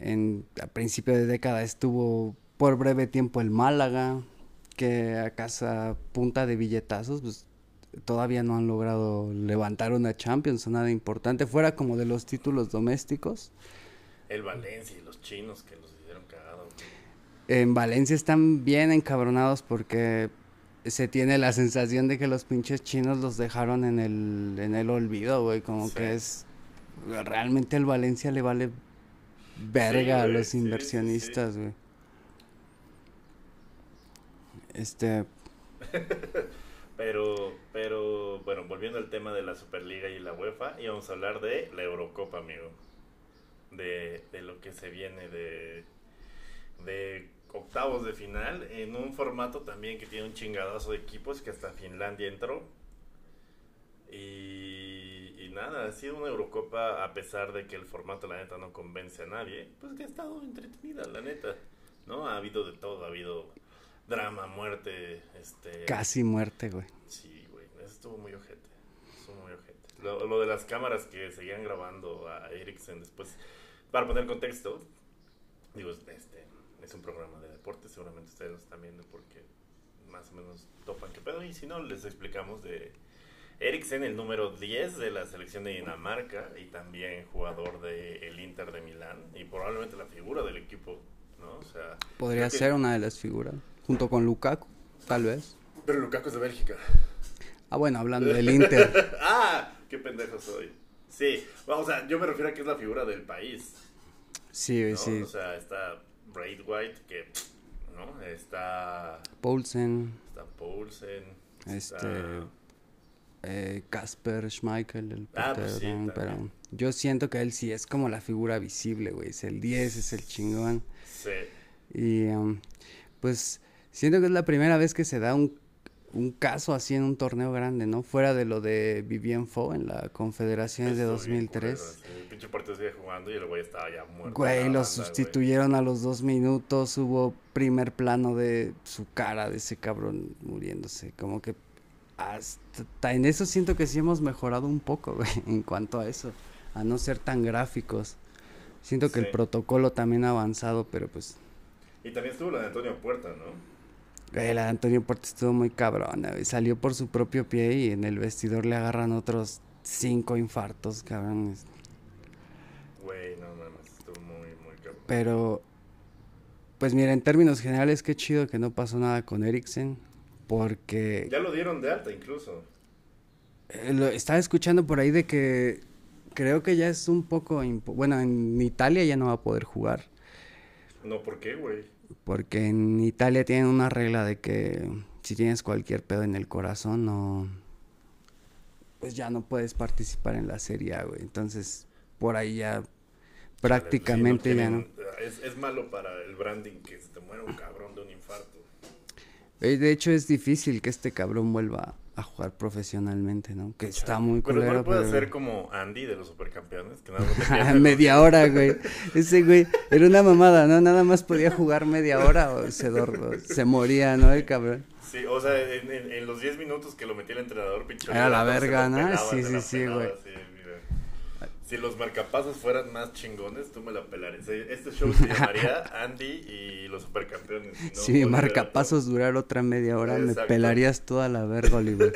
Speaker 2: en, a principio de década estuvo por breve tiempo el Málaga, que a casa punta de billetazos, pues todavía no han logrado levantar una Champions o nada importante, fuera como de los títulos domésticos.
Speaker 1: El Valencia y los chinos que los hicieron cagados.
Speaker 2: En Valencia están bien encabronados porque se tiene la sensación de que los pinches chinos los dejaron en el, en el olvido, güey. Como
Speaker 1: Sí.
Speaker 2: que es. Realmente el Valencia le vale verga a los inversionistas, güey. Este.
Speaker 1: Pero, pero, bueno, volviendo al tema de la Superliga y la UEFA, íbamos a hablar de la Eurocopa, amigo. De, de lo que se viene de, de octavos de final, en un formato también que tiene un chingadazo de equipos, que hasta Finlandia entró. Y, y nada, ha sido una Eurocopa, a pesar de que el formato, la neta, no convence a nadie, pues que ha estado entretenida, la neta. ¿No? Ha habido de todo, ha habido drama, muerte, este...
Speaker 2: Casi muerte, güey.
Speaker 1: Sí, güey, eso estuvo muy ojete. Estuvo muy ojete. Lo, lo de las cámaras que seguían grabando a Eriksen después, para poner contexto, digo, este, es un programa de deporte, seguramente ustedes lo están viendo porque más o menos topan qué pedo, y si no, les explicamos de Eriksen, el número 10 de la selección de Dinamarca y también jugador del Inter de Milán y probablemente la figura del equipo, ¿no? O sea,
Speaker 2: Podría
Speaker 1: que-
Speaker 2: ser una de las figuras. Junto con Lukaku, tal vez.
Speaker 1: Pero Lukaku es de Bélgica.
Speaker 2: Ah, bueno, hablando del Inter.
Speaker 1: ¡Ah! ¡Qué pendejo soy! Sí, o sea, yo me refiero a que es la figura del país.
Speaker 2: Sí,
Speaker 1: ¿no?
Speaker 2: sí.
Speaker 1: O sea, está Braithwaite, que. ¿No? Está.
Speaker 2: Poulsen,
Speaker 1: Está Poulsen.
Speaker 2: este.
Speaker 1: está-
Speaker 2: eh, Casper Schmeichel, el
Speaker 1: Ah,
Speaker 2: portero
Speaker 1: pues sí,
Speaker 2: pero yo siento que él sí es como la figura visible, güey, es el 10, es el chingón.
Speaker 1: Sí.
Speaker 2: Y um, pues siento que es la primera vez que se da un, un caso así en un torneo grande, ¿no? Fuera de lo de Vivien Fo en la Confederaciones de
Speaker 1: Estuvo bien
Speaker 2: 2003.
Speaker 1: culero, así, El pinche partido sigue jugando y el güey estaba ya muerto.
Speaker 2: Güey, lo
Speaker 1: güey.
Speaker 2: sustituyeron a los dos minutos, hubo primer plano de su cara de ese cabrón muriéndose, como que hasta en eso siento que sí hemos mejorado un poco, güey, en cuanto a eso, a no ser tan gráficos. Siento que
Speaker 1: Sí.
Speaker 2: el protocolo también ha avanzado, pero pues
Speaker 1: Y también estuvo la de Antonio Puerta, ¿no?
Speaker 2: La de Antonio Puerta estuvo muy cabrona, güey. Salió por su propio pie y en el vestidor le agarran otros cinco infartos, cabrones.
Speaker 1: Güey, no mames, estuvo muy, muy cabrón.
Speaker 2: Pero, pues mira, en términos generales, qué chido que no pasó nada con Eriksen. Porque,
Speaker 1: Ya lo dieron de alta incluso.
Speaker 2: Eh, lo- estaba escuchando por ahí de que creo que ya es un poco... Bueno, en Italia ya no va a poder jugar.
Speaker 1: No, ¿por qué, güey?
Speaker 2: Porque en Italia tienen una regla de que si tienes cualquier pedo en el corazón, no. Pues ya no puedes participar en la serie, A, güey. Entonces, por ahí ya prácticamente
Speaker 1: Sí, no
Speaker 2: ya no.
Speaker 1: tienen- Es, es malo para el branding que se te muera un cabrón de un infarto.
Speaker 2: Eh, De hecho, es difícil que este cabrón vuelva a jugar profesionalmente, ¿no? Que está muy
Speaker 1: Pero
Speaker 2: culero,
Speaker 1: puede
Speaker 2: pero-
Speaker 1: ser como Andy de los supercampeones, que nada más pierde
Speaker 2: media hora, güey. Ese güey era una mamada, ¿no? Nada más podía jugar media hora o se, moría, ¿no? El cabrón.
Speaker 1: Sí, o sea, en, en- en los 10 minutos que lo metía el entrenador, pinche.
Speaker 2: Era la verga, ¿no? Sí, sí, sí, güey.
Speaker 1: sí. Si los marcapasos fueran más chingones, tú me la pelarías. Este show se llamaría Andy y los supercampeones. no
Speaker 2: si mi marcapasos durara otra media hora, me pelarías toda la verga, Oliver.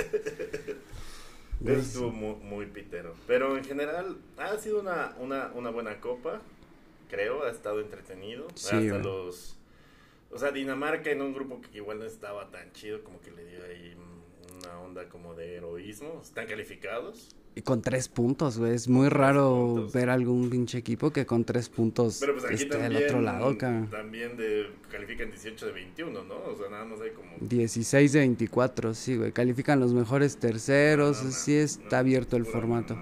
Speaker 1: Eso estuvo muy, muy pitero. Pero en general, ha sido una, una, una buena copa. Creo, ha estado entretenido.
Speaker 2: Sí,
Speaker 1: Hasta
Speaker 2: güey.
Speaker 1: los. O sea, Dinamarca en un grupo que igual no estaba tan chido, como que le dio ahí una onda como de heroísmo. Están calificados.
Speaker 2: Con tres puntos, güey. Es muy raro ver algún pinche equipo que con tres puntos
Speaker 1: Pero pues aquí
Speaker 2: esté
Speaker 1: también.
Speaker 2: al otro lado, cabrón.
Speaker 1: También de, califican 18 de 21, ¿no? O sea, nada más hay como.
Speaker 2: 16 de 24, sí, güey. Califican los mejores terceros.
Speaker 1: No,
Speaker 2: sí
Speaker 1: no,
Speaker 2: está
Speaker 1: no,
Speaker 2: abierto el formato.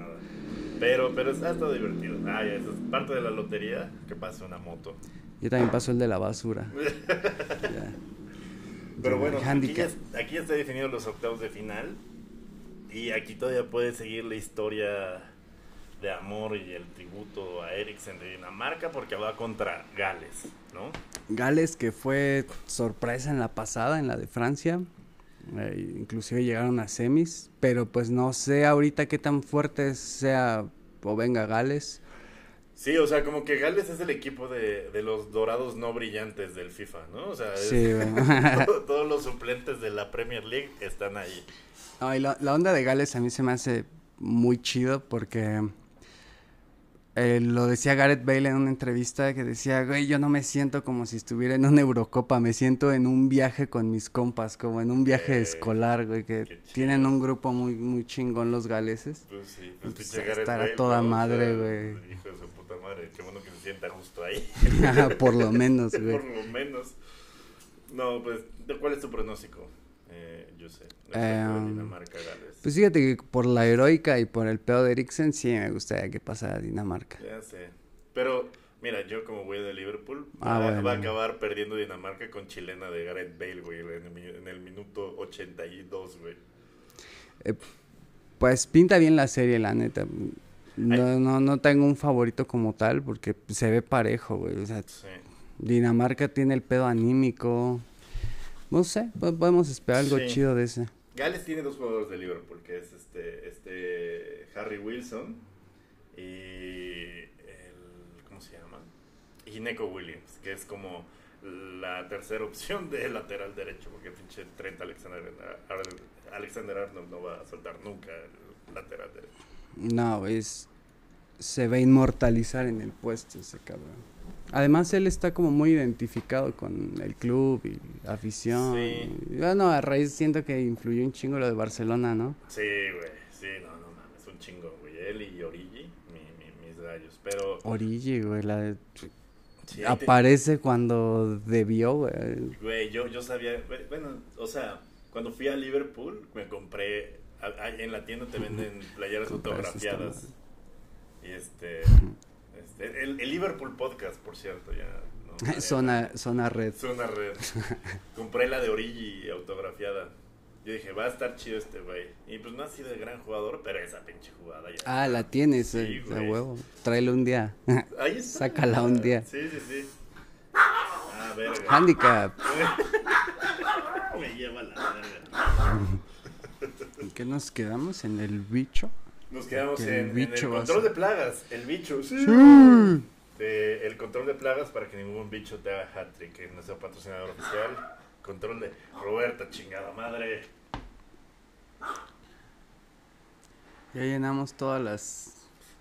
Speaker 1: Pero, pero está todo divertido. Ah, ya, eso es parte de la lotería que pase una moto.
Speaker 2: Yo también paso el de la basura. Ya.
Speaker 1: Pero bueno, aquí ya, aquí ya está definido los octavos de final. Y aquí todavía puede seguir la historia de amor y el tributo a Eriksen de Dinamarca porque va contra Gales, ¿no?
Speaker 2: Gales que fue sorpresa en la pasada, en la de Francia. Eh, inclusive llegaron a semis, pero pues no sé ahorita qué tan fuerte sea o venga Gales.
Speaker 1: Sí, o sea, como que Gales es el equipo de, de los dorados no brillantes del FIFA, ¿no? O sea, es-
Speaker 2: Sí, güey.
Speaker 1: todo- todos los suplentes de la Premier League están ahí.
Speaker 2: No, y la, la onda de Gales a mí se me hace muy chido porque eh, lo decía Gareth Bale en una entrevista que decía, güey, yo no me siento como si estuviera en una Eurocopa, me siento en un viaje con mis compas, como en un viaje
Speaker 1: Eh,
Speaker 2: escolar, güey, que tienen un grupo muy, muy chingón los galeses.
Speaker 1: Pues sí, pues
Speaker 2: Pues estará
Speaker 1: Bale,
Speaker 2: toda madre,
Speaker 1: sea,
Speaker 2: güey.
Speaker 1: Hijo de su puta madre, qué bueno que se sienta justo ahí.
Speaker 2: Por lo menos, güey.
Speaker 1: Por lo menos. No, pues, ¿de ¿cuál es tu pronóstico? Eh, yo sé.
Speaker 2: Eh,
Speaker 1: Dinamarca, Gales.
Speaker 2: Pues fíjate que por la heroica y por el pedo de Eriksen, sí me gustaría que pasara Dinamarca.
Speaker 1: Ya sé. Pero, mira, yo como voy de Liverpool,
Speaker 2: Ah,
Speaker 1: va,
Speaker 2: bueno.
Speaker 1: va a acabar perdiendo Dinamarca con chilena de Gareth Bale, güey, en el, en el minuto 82, güey.
Speaker 2: Pues pinta bien la serie, la neta. No, no, no tengo un favorito como tal porque se ve parejo, güey. O sea,
Speaker 1: Sí.
Speaker 2: Dinamarca tiene el pedo anímico. No sé, po- podemos esperar algo
Speaker 1: Sí.
Speaker 2: chido de ese.
Speaker 1: Gales tiene dos jugadores de Liverpool, que es este, este Harry Wilson y el, ¿cómo se llama? Y Neko Williams, que es como la tercera opción de lateral derecho, porque pinche Trent Alexander, Alexander Arnold no va a soltar nunca el lateral derecho.
Speaker 2: No, es- se va a inmortalizar en el puesto ese cabrón. Además, él está como muy identificado con el club y la afición.
Speaker 1: Sí.
Speaker 2: Y, Bueno, a raíz siento que influyó un chingo lo de Barcelona, ¿no?
Speaker 1: Sí, güey, sí, no, no mames, un chingo, güey. Él y Origi, mi, mi- mis gallos, pero...
Speaker 2: Origi, güey, la-
Speaker 1: sí, te-
Speaker 2: aparece cuando debió, güey.
Speaker 1: Güey, yo, yo sabía, bueno, o sea, cuando fui a Liverpool me compré, a- a- en la tienda te venden playeras autografiadas. Y este, este el, el Liverpool Podcast, por cierto, ya. ¿no?
Speaker 2: Zona, zona red.
Speaker 1: Zona red. compré la de Origi autografiada. Yo dije, va a estar chido este güey. Y pues no ha sido el gran jugador, pero esa pinche jugada ya.
Speaker 2: Ah, la tienes,
Speaker 1: Sí,
Speaker 2: eh, huevo. Tráelo un día.
Speaker 1: Ahí está.
Speaker 2: sácala un día.
Speaker 1: Sí, sí, sí. Ah, verga.
Speaker 2: Handicap.
Speaker 1: Me lleva la verga.
Speaker 2: ¿En qué nos quedamos? ¿En el bicho?
Speaker 1: Nos quedamos
Speaker 2: Que el
Speaker 1: en, en el control de plagas. El bicho, sí. El control de plagas para que ningún bicho te haga hat-trick. En nuestro patrocinador oficial. Control de Roberta, chingada madre.
Speaker 2: Ya llenamos todas las...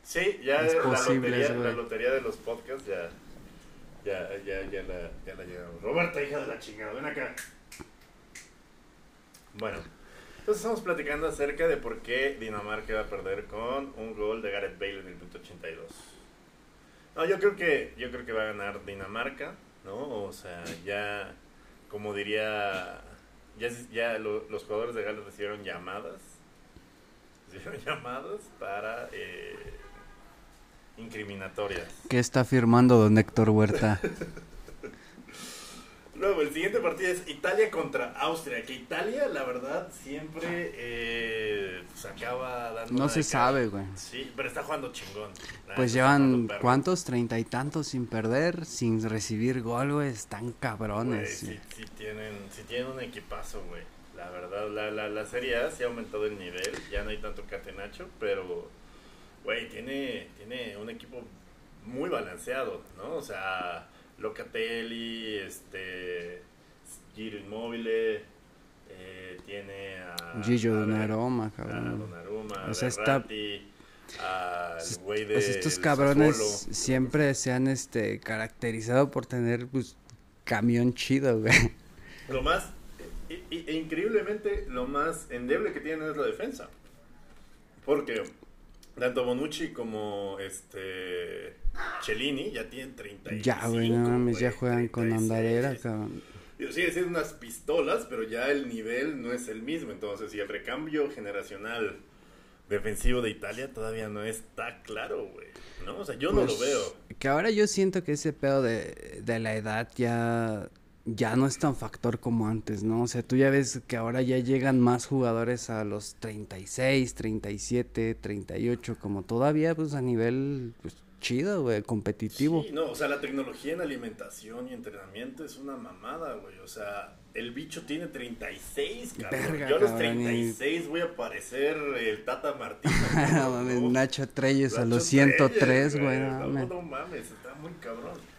Speaker 1: Sí, ya la, lotería,
Speaker 2: güey.
Speaker 1: la lotería de los podcasts ya. Ya, ya, ya la, ya la llegamos. Roberta, hija de la chingada, ven acá. Bueno, Entonces estamos platicando acerca de por qué Dinamarca va a perder con un gol de Gareth Bale en el punto 82. No, yo creo que yo creo que va a ganar Dinamarca, ¿no? O sea, ya como diría ya, ya lo- los jugadores de Gales recibieron llamadas recibieron llamadas para eh, incriminatorias.
Speaker 2: ¿Qué está firmando don Héctor Huerta?
Speaker 1: Luego, el siguiente partido es Italia contra Austria. Que Italia, la verdad, siempre eh, pues acaba dando.
Speaker 2: No se sabe, güey.
Speaker 1: Sí, pero está jugando chingón.
Speaker 2: Pues llevan. ¿cuántos? Treinta y tantos sin perder, sin recibir gol, güey. Están
Speaker 1: Güey,
Speaker 2: cabrones.
Speaker 1: sí, sí tienen, sí tienen un equipazo, güey. La verdad, la, la, la Serie A sí ha aumentado el nivel. Ya no hay tanto catenacho, pero, güey, tiene, tiene un equipo muy balanceado, ¿no? O sea, Locatelli, este, Giro Immobile, eh, tiene a...
Speaker 2: Gillo
Speaker 1: a-
Speaker 2: Donnarumma,
Speaker 1: a
Speaker 2: cabrón.
Speaker 1: Donnarumma,
Speaker 2: O sea, está-
Speaker 1: al güey de
Speaker 2: pues estos cabrones siempre se han este caracterizado por tener pues camión chido, güey.
Speaker 1: Lo más, e increíblemente, lo más endeble que tienen es la defensa. Porque tanto Bonucci como este Cellini ya tienen 35.
Speaker 2: Ya, güey, no mames, ya juegan con
Speaker 1: 36.
Speaker 2: andadera, cabrón.
Speaker 1: Digo, sigue siendo unas pistolas, pero ya el nivel no es el mismo. Entonces, y el recambio generacional defensivo de Italia todavía no está claro, güey. ¿No? O sea, yo no lo
Speaker 2: Pues,
Speaker 1: veo.
Speaker 2: Que ahora yo siento que ese pedo de, de la edad ya, ya no es tan factor como antes, ¿no? O sea, tú ya ves que ahora ya llegan más jugadores a los 36, 37, 38, como todavía pues a nivel pues chido, güey, competitivo.
Speaker 1: Sí, no, o sea, la tecnología en alimentación y entrenamiento es una mamada, güey. O sea, el bicho tiene 36, cabrón.
Speaker 2: Verga,
Speaker 1: Yo a los
Speaker 2: cabrón, y-
Speaker 1: 36 voy a parecer el Tata
Speaker 2: ¿no? Nacho Treyes a los 103,
Speaker 1: Treyes,
Speaker 2: güey, no mames,
Speaker 1: está muy cabrón.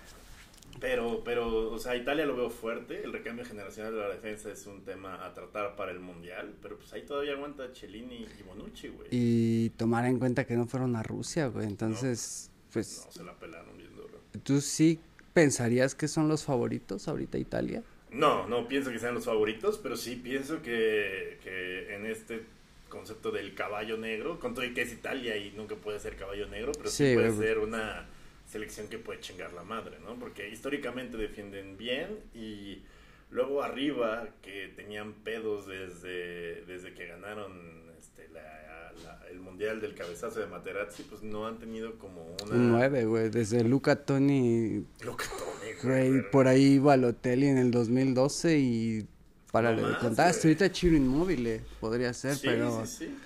Speaker 1: Pero, pero, o sea, Italia lo veo fuerte. El recambio generacional de la defensa es un tema a tratar para el mundial. Pero pues ahí todavía aguanta Cellini y Bonucci, güey.
Speaker 2: Y tomar en cuenta que no fueron a Rusia, güey. Entonces, pues,
Speaker 1: No, se la pelaron bien duro.
Speaker 2: ¿tú sí pensarías que son los favoritos ahorita Italia?
Speaker 1: No, no pienso que sean los favoritos, pero sí pienso que, que en este concepto del caballo negro, con todo y que es Italia y nunca puede ser caballo negro, pero sí,
Speaker 2: Sí,
Speaker 1: puede
Speaker 2: güey.
Speaker 1: ser una selección que puede chingar la madre, ¿no? Porque históricamente defienden bien y luego arriba que tenían pedos desde, desde que ganaron este, la- la- el Mundial del Cabezazo de Materazzi, pues no han tenido como una...
Speaker 2: Un 9, güey. Desde Luca Toni,
Speaker 1: que tome,
Speaker 2: güey, por ahí Balotelli en el 2012 y para
Speaker 1: No más,
Speaker 2: contar, hasta ahorita Chiro Inmóvil podría ser,
Speaker 1: Sí,
Speaker 2: pero
Speaker 1: sí, sí.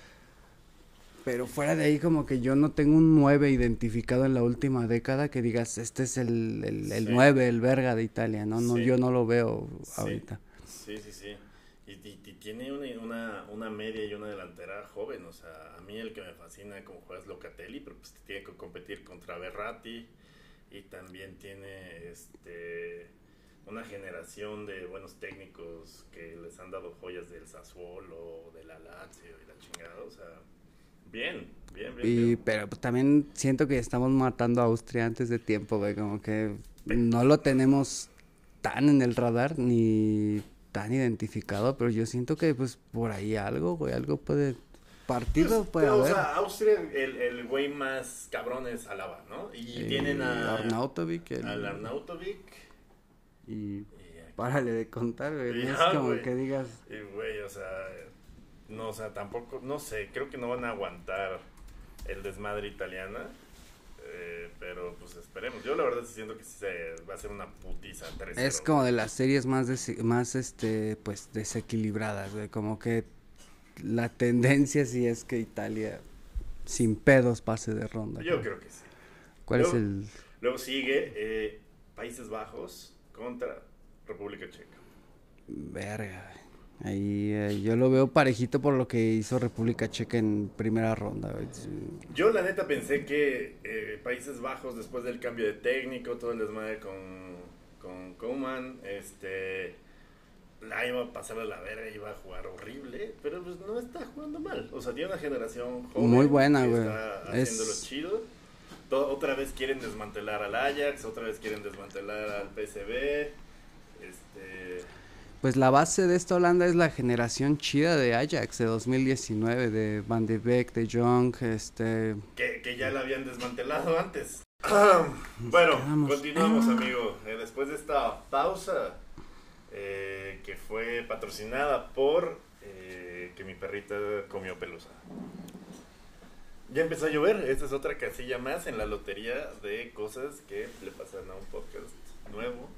Speaker 2: Pero fuera de ahí como que yo no tengo un 9 identificado en la última década que digas, este es el, el, el
Speaker 1: Sí.
Speaker 2: 9, el verga de Italia, ¿no? no
Speaker 1: Sí.
Speaker 2: Yo no lo veo
Speaker 1: Sí.
Speaker 2: ahorita.
Speaker 1: Sí, sí, sí. Y, y- y tiene una, una, una media y una delantera joven. O sea, a mí el que me fascina como juega es Locatelli, pero pues tiene que competir contra Berratti. Y también tiene este una generación de buenos técnicos que les han dado joyas del Sassuolo, de la Lazio y la chingada. O sea, bien, bien, bien.
Speaker 2: Y,
Speaker 1: bien.
Speaker 2: pero pues, también siento que estamos matando a Austria antes de tiempo, güey, como que no lo tenemos tan en el radar ni tan identificado, pero yo siento que pues por ahí algo, güey, algo puede partido
Speaker 1: Pues,
Speaker 2: puede
Speaker 1: pero,
Speaker 2: haber.
Speaker 1: O sea, Austria, el, el güey más cabrón es Alaba, ¿no? Y
Speaker 2: Eh,
Speaker 1: tienen a
Speaker 2: Arnautovic el-
Speaker 1: al Arnautovic.
Speaker 2: y
Speaker 1: Y
Speaker 2: párale de contar, güey, no es como
Speaker 1: güey.
Speaker 2: que digas
Speaker 1: Y güey, o sea, no, o sea, tampoco, no sé, creo que no van a aguantar el desmadre italiana, eh, pero pues esperemos. Yo la verdad sí siento que sí se va a ser una putiza 3
Speaker 2: es como de las series más más este pues desequilibradas, güey, como que la tendencia sí es que Italia sin pedos pase de ronda.
Speaker 1: Yo creo que sí.
Speaker 2: ¿Cuál es
Speaker 1: Luego-
Speaker 2: el
Speaker 1: Luego sigue eh, Países Bajos contra República Checa.
Speaker 2: Verga. Ahí eh, yo lo veo parejito por lo que hizo República Checa en primera ronda.
Speaker 1: Yo la neta pensé que eh, Países Bajos, después del cambio de técnico, todo el desmadre con, con Koeman, este, la iba a pasar a la verga, iba a jugar horrible, pero pues no está jugando mal. O sea, tiene una generación joven.
Speaker 2: Muy buena, güey.
Speaker 1: Está
Speaker 2: Es-
Speaker 1: haciéndolo chido. To- otra vez quieren desmantelar al Ajax, otra vez quieren desmantelar al PSV. Este,
Speaker 2: pues la base de esta Holanda es la generación chida de Ajax de 2019, de Van de Beek, de Jong, este...
Speaker 1: Que, que ya la habían desmantelado antes. bueno, continuamos,
Speaker 2: Ah.
Speaker 1: amigo. Eh, después de esta pausa eh, que fue patrocinada por eh, que mi perrita comió pelusa. Ya empezó a llover. Esta es otra casilla más en la lotería de cosas que le pasan a un podcast nuevo.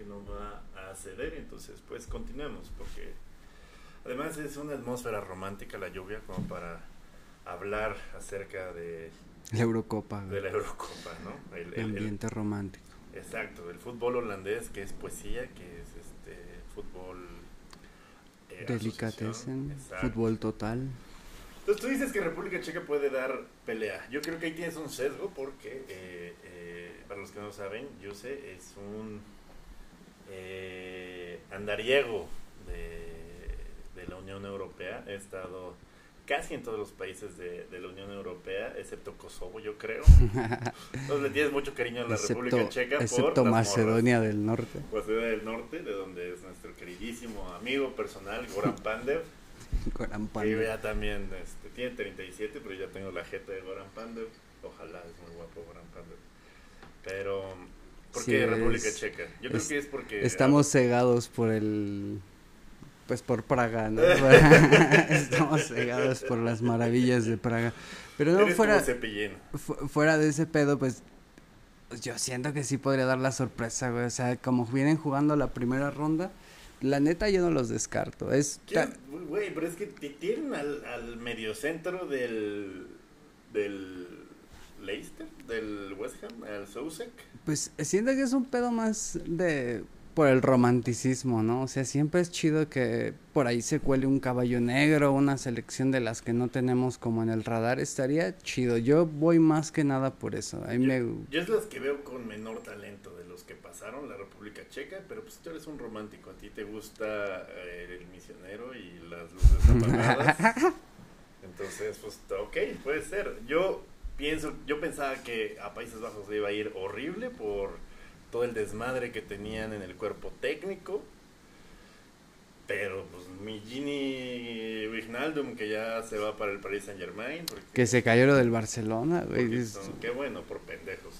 Speaker 1: Que no va a ceder. Entonces, pues continuemos. Porque además es una atmósfera romántica la lluvia, como para hablar acerca de
Speaker 2: La Eurocopa,
Speaker 1: de la Eurocopa, ¿no? El,
Speaker 2: el
Speaker 1: el- el-
Speaker 2: ambiente romántico.
Speaker 1: exacto, el fútbol holandés, que es poesía, que es este fútbol. eh,
Speaker 2: Delicatessen, fútbol total.
Speaker 1: Entonces tú dices que República Checa puede dar pelea. Yo creo que ahí tienes un sesgo porque, eh, eh, para los que no saben, Jose es un eh, andariego de, de la Unión Europea. He estado casi en todos los países de, de la Unión Europea, excepto Kosovo, yo creo. Entonces le tienes mucho cariño a la República Checa
Speaker 2: excepto Macedonia del Norte.
Speaker 1: Macedonia del Norte, de donde es nuestro queridísimo amigo personal, Goran Pandev.
Speaker 2: Goran
Speaker 1: Que
Speaker 2: Pandev.
Speaker 1: ya también este, tiene 37, pero ya tengo la jeta de Goran Pandev. Ojalá, es muy guapo Goran Pandev. Pero, ¿por
Speaker 2: Sí,
Speaker 1: qué República
Speaker 2: es-
Speaker 1: Checa? Yo creo
Speaker 2: es-
Speaker 1: que es porque...
Speaker 2: Estamos cegados por el pues por Praga, ¿no? Estamos cegados por las maravillas de Praga. Pero no
Speaker 1: Eres
Speaker 2: fuera
Speaker 1: como
Speaker 2: fuera de ese pedo, pues pues, yo siento que sí podría dar la sorpresa, güey. O sea, como vienen jugando la primera ronda, la neta yo no los descarto. Es ta-
Speaker 1: ¿Quién- Güey, pero es que tienen al, al mediocentro del... del... Leicester, del West Ham, al Soucek.
Speaker 2: Pues siento que es un pedo más de por el romanticismo, ¿no? O sea, siempre es chido que por ahí se cuele un caballo negro, una selección de las que no tenemos como en el radar, estaría chido. Yo voy más que nada por eso. Me
Speaker 1: Yo es los que veo con menor talento de los que pasaron la República Checa, pero pues tú eres un romántico, a ti te gusta eh, el misionero y las luces apagadas. Entonces, pues ok, puede ser. Yo pienso, yo pensaba que a Países Bajos le iba a ir horrible por todo el desmadre que tenían en el cuerpo técnico. Pero pues mi Gini Wijnaldum que ya se va para el Paris Saint Germain.
Speaker 2: que se cayó lo del Barcelona, güey. es-
Speaker 1: qué bueno, por pendejos.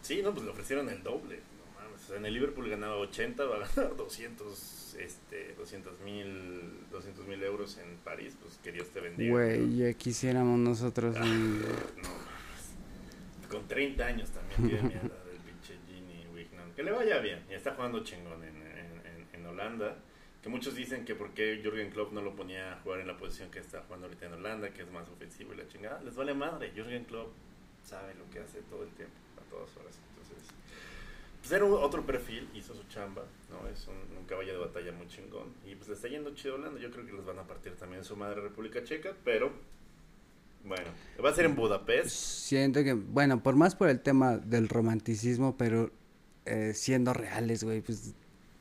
Speaker 1: Sí, no, pues le ofrecieron el doble. No mames, o sea, en el Liverpool ganaba 80, va a ganar 200, este, 200 mil 200 mil euros en París. Pues que Dios te bendiga.
Speaker 2: Güey, ya quisiéramos nosotros un-
Speaker 1: No. Con 30 años también tiene mierda del pinche Gini Wijnaldum. Que le vaya bien. Ya está jugando chingón en, en, en- en Holanda. Que muchos dicen que por qué Jürgen Klopp no lo ponía a jugar en la posición que está jugando ahorita en Holanda, que es más ofensivo y la chingada. Les vale madre. Jürgen Klopp sabe lo que hace todo el tiempo, a todas horas. Entonces, pues era otro perfil, hizo su chamba, ¿no? Es un, un caballo de batalla muy chingón. Y pues le está yendo chido Holanda. Yo creo que les van a partir también su madre República Checa, pero bueno, va a ser en Budapest.
Speaker 2: Siento que, bueno, por más por el tema del romanticismo, pero eh, siendo reales, güey, pues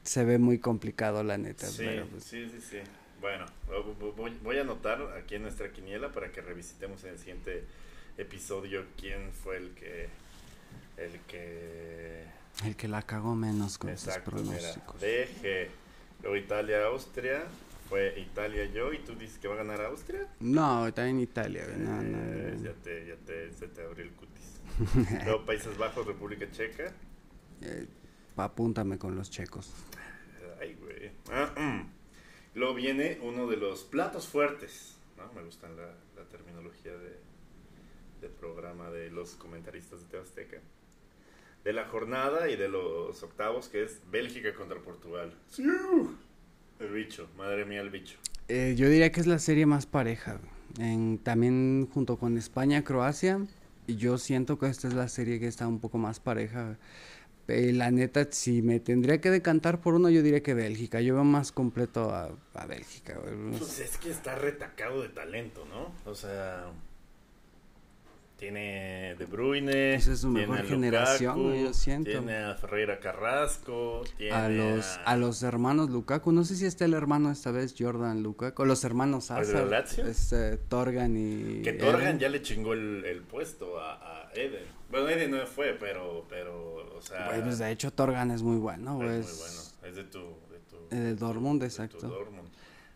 Speaker 2: se ve muy complicado, la neta.
Speaker 1: Sí,
Speaker 2: pero, pues,
Speaker 1: sí, sí, sí. Bueno, vo- voy, voy a anotar aquí en nuestra quiniela para que revisitemos en el siguiente episodio quién fue el que el que
Speaker 2: el que la cagó menos con sus
Speaker 1: exacto, mira,
Speaker 2: pronósticos.
Speaker 1: DG, luego Italia, Austria, fue Italia yo y tú dices que va a ganar Austria.
Speaker 2: No, está en Italia, güey. No, no,
Speaker 1: Eh,
Speaker 2: no.
Speaker 1: ya te, ya te, se te abrió el cutis. luego Países Bajos, República Checa.
Speaker 2: Eh, apúntame con los checos.
Speaker 1: Ay, güey. Ah, mm. Luego viene uno de los platos fuertes, ¿no? Me gusta la, la terminología de, de programa de los comentaristas de Tebasteca. De la jornada y de los octavos, que es Bélgica contra Portugal. ¡Sí! El bicho, madre mía, el bicho.
Speaker 2: Eh, yo diría que es la serie más pareja. En, también junto con España, Croacia. Y yo siento que esta es la serie que está un poco más pareja. Eh, la neta, si me tendría que decantar por uno, yo diría que Bélgica. Yo veo más completo a, a Bélgica.
Speaker 1: Pues es que está retacado de talento, ¿no? O sea, tiene De Bruyne,
Speaker 2: Esa es su
Speaker 1: tiene
Speaker 2: mejor
Speaker 1: a
Speaker 2: generación,
Speaker 1: Lukaku,
Speaker 2: yo siento.
Speaker 1: tiene a Ferreira Carrasco, tiene
Speaker 2: A los, a los hermanos Lukaku, no sé si está el hermano esta vez, Jordan Lukaku, los hermanos
Speaker 1: ¿El de
Speaker 2: Hazard, este, Torgan y...
Speaker 1: Que Torgan
Speaker 2: Eden.
Speaker 1: ya le chingó el, el puesto a, a Eden. Bueno, Eden no fue, pero, pero, o sea...
Speaker 2: Pues de hecho Torgan es muy bueno,
Speaker 1: es
Speaker 2: güey.
Speaker 1: muy
Speaker 2: es-
Speaker 1: bueno.
Speaker 2: El Dortmund,
Speaker 1: Tu
Speaker 2: exacto.
Speaker 1: Dortmund.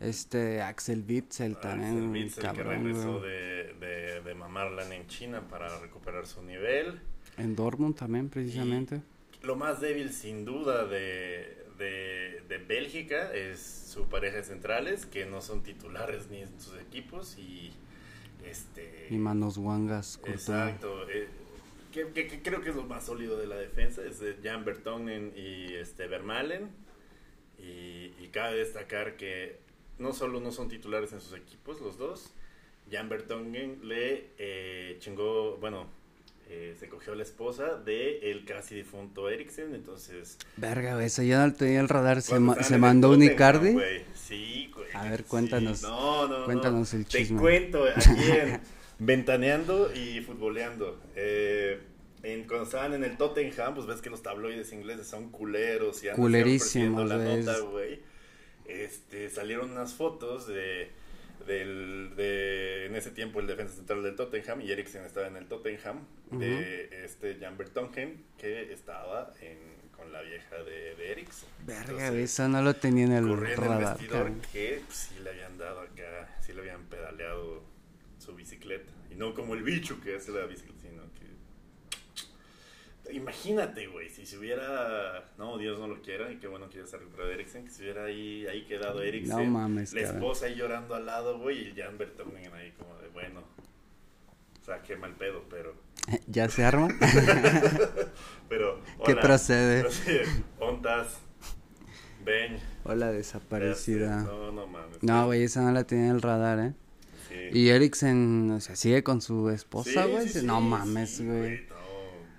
Speaker 2: Este, Axel Witzel también,
Speaker 1: Axel
Speaker 2: un
Speaker 1: Witsel, que
Speaker 2: cabrón,
Speaker 1: regresó de, de, de mamarla en China para recuperar su nivel.
Speaker 2: En Dortmund también, precisamente.
Speaker 1: Lo más débil, sin duda, de, de, de Bélgica es su pareja centrales, que no son titulares ni en sus equipos. Y este.
Speaker 2: Y Manos. Courtois.
Speaker 1: Exacto. eh, que, que- que creo que es lo más sólido de la defensa. Es de Jan Bertonen y este Vermalen. Y, y cabe destacar que no solo no son titulares en sus equipos, los dos. Jan Bertongen le eh, chingó, bueno, eh, se cogió a la esposa de el casi difunto Eriksen. Entonces,
Speaker 2: Verga, güey, eso ya no tenía el radar. Se, ma- se mandó un Icardi.
Speaker 1: Sí, güey.
Speaker 2: A ver,
Speaker 1: Sí.
Speaker 2: cuéntanos.
Speaker 1: No, no, no.
Speaker 2: Cuéntanos el chisme.
Speaker 1: Te cuento aquí en Ventaneando y Futboleando. Eh, en, cuando estaban en el Tottenham, pues ves que los tabloides ingleses son culeros y andan
Speaker 2: Culerísimos,
Speaker 1: la nota, güey. Este, salieron unas fotos de, del, de, en ese tiempo, el defensa central del Tottenham, y Eriksen estaba en el Tottenham, de este Jan Bertongen, que estaba en, con la vieja de, de Eriksen.
Speaker 2: Verga,
Speaker 1: Entonces,
Speaker 2: eso no lo tenía en el
Speaker 1: corría en el vestidor que pues, sí le habían dado acá, sí le habían pedaleado su bicicleta. Y no como el bicho que hace la bicicleta. Imagínate, güey, si se hubiera... No, Dios no lo quiera, y qué bueno que ya se recuperado Eriksen, que se hubiera ahí, ahí quedado Eriksen.
Speaker 2: No mames,
Speaker 1: La esposa ahí llorando al lado, güey, y Jan Bertonen ahí como de, bueno... O sea, qué mal pedo, pero...
Speaker 2: ¿Ya se arma?
Speaker 1: pero
Speaker 2: ¿Qué
Speaker 1: hola.
Speaker 2: procede?
Speaker 1: Así, Ontas, Ven.
Speaker 2: Hola, desaparecida.
Speaker 1: No, no mames.
Speaker 2: No, güey, esa no la tenía en el radar, ¿eh?
Speaker 1: Sí.
Speaker 2: Y Eriksen, o sea, sigue con su esposa, güey.
Speaker 1: sí,
Speaker 2: no mames, güey.
Speaker 1: No,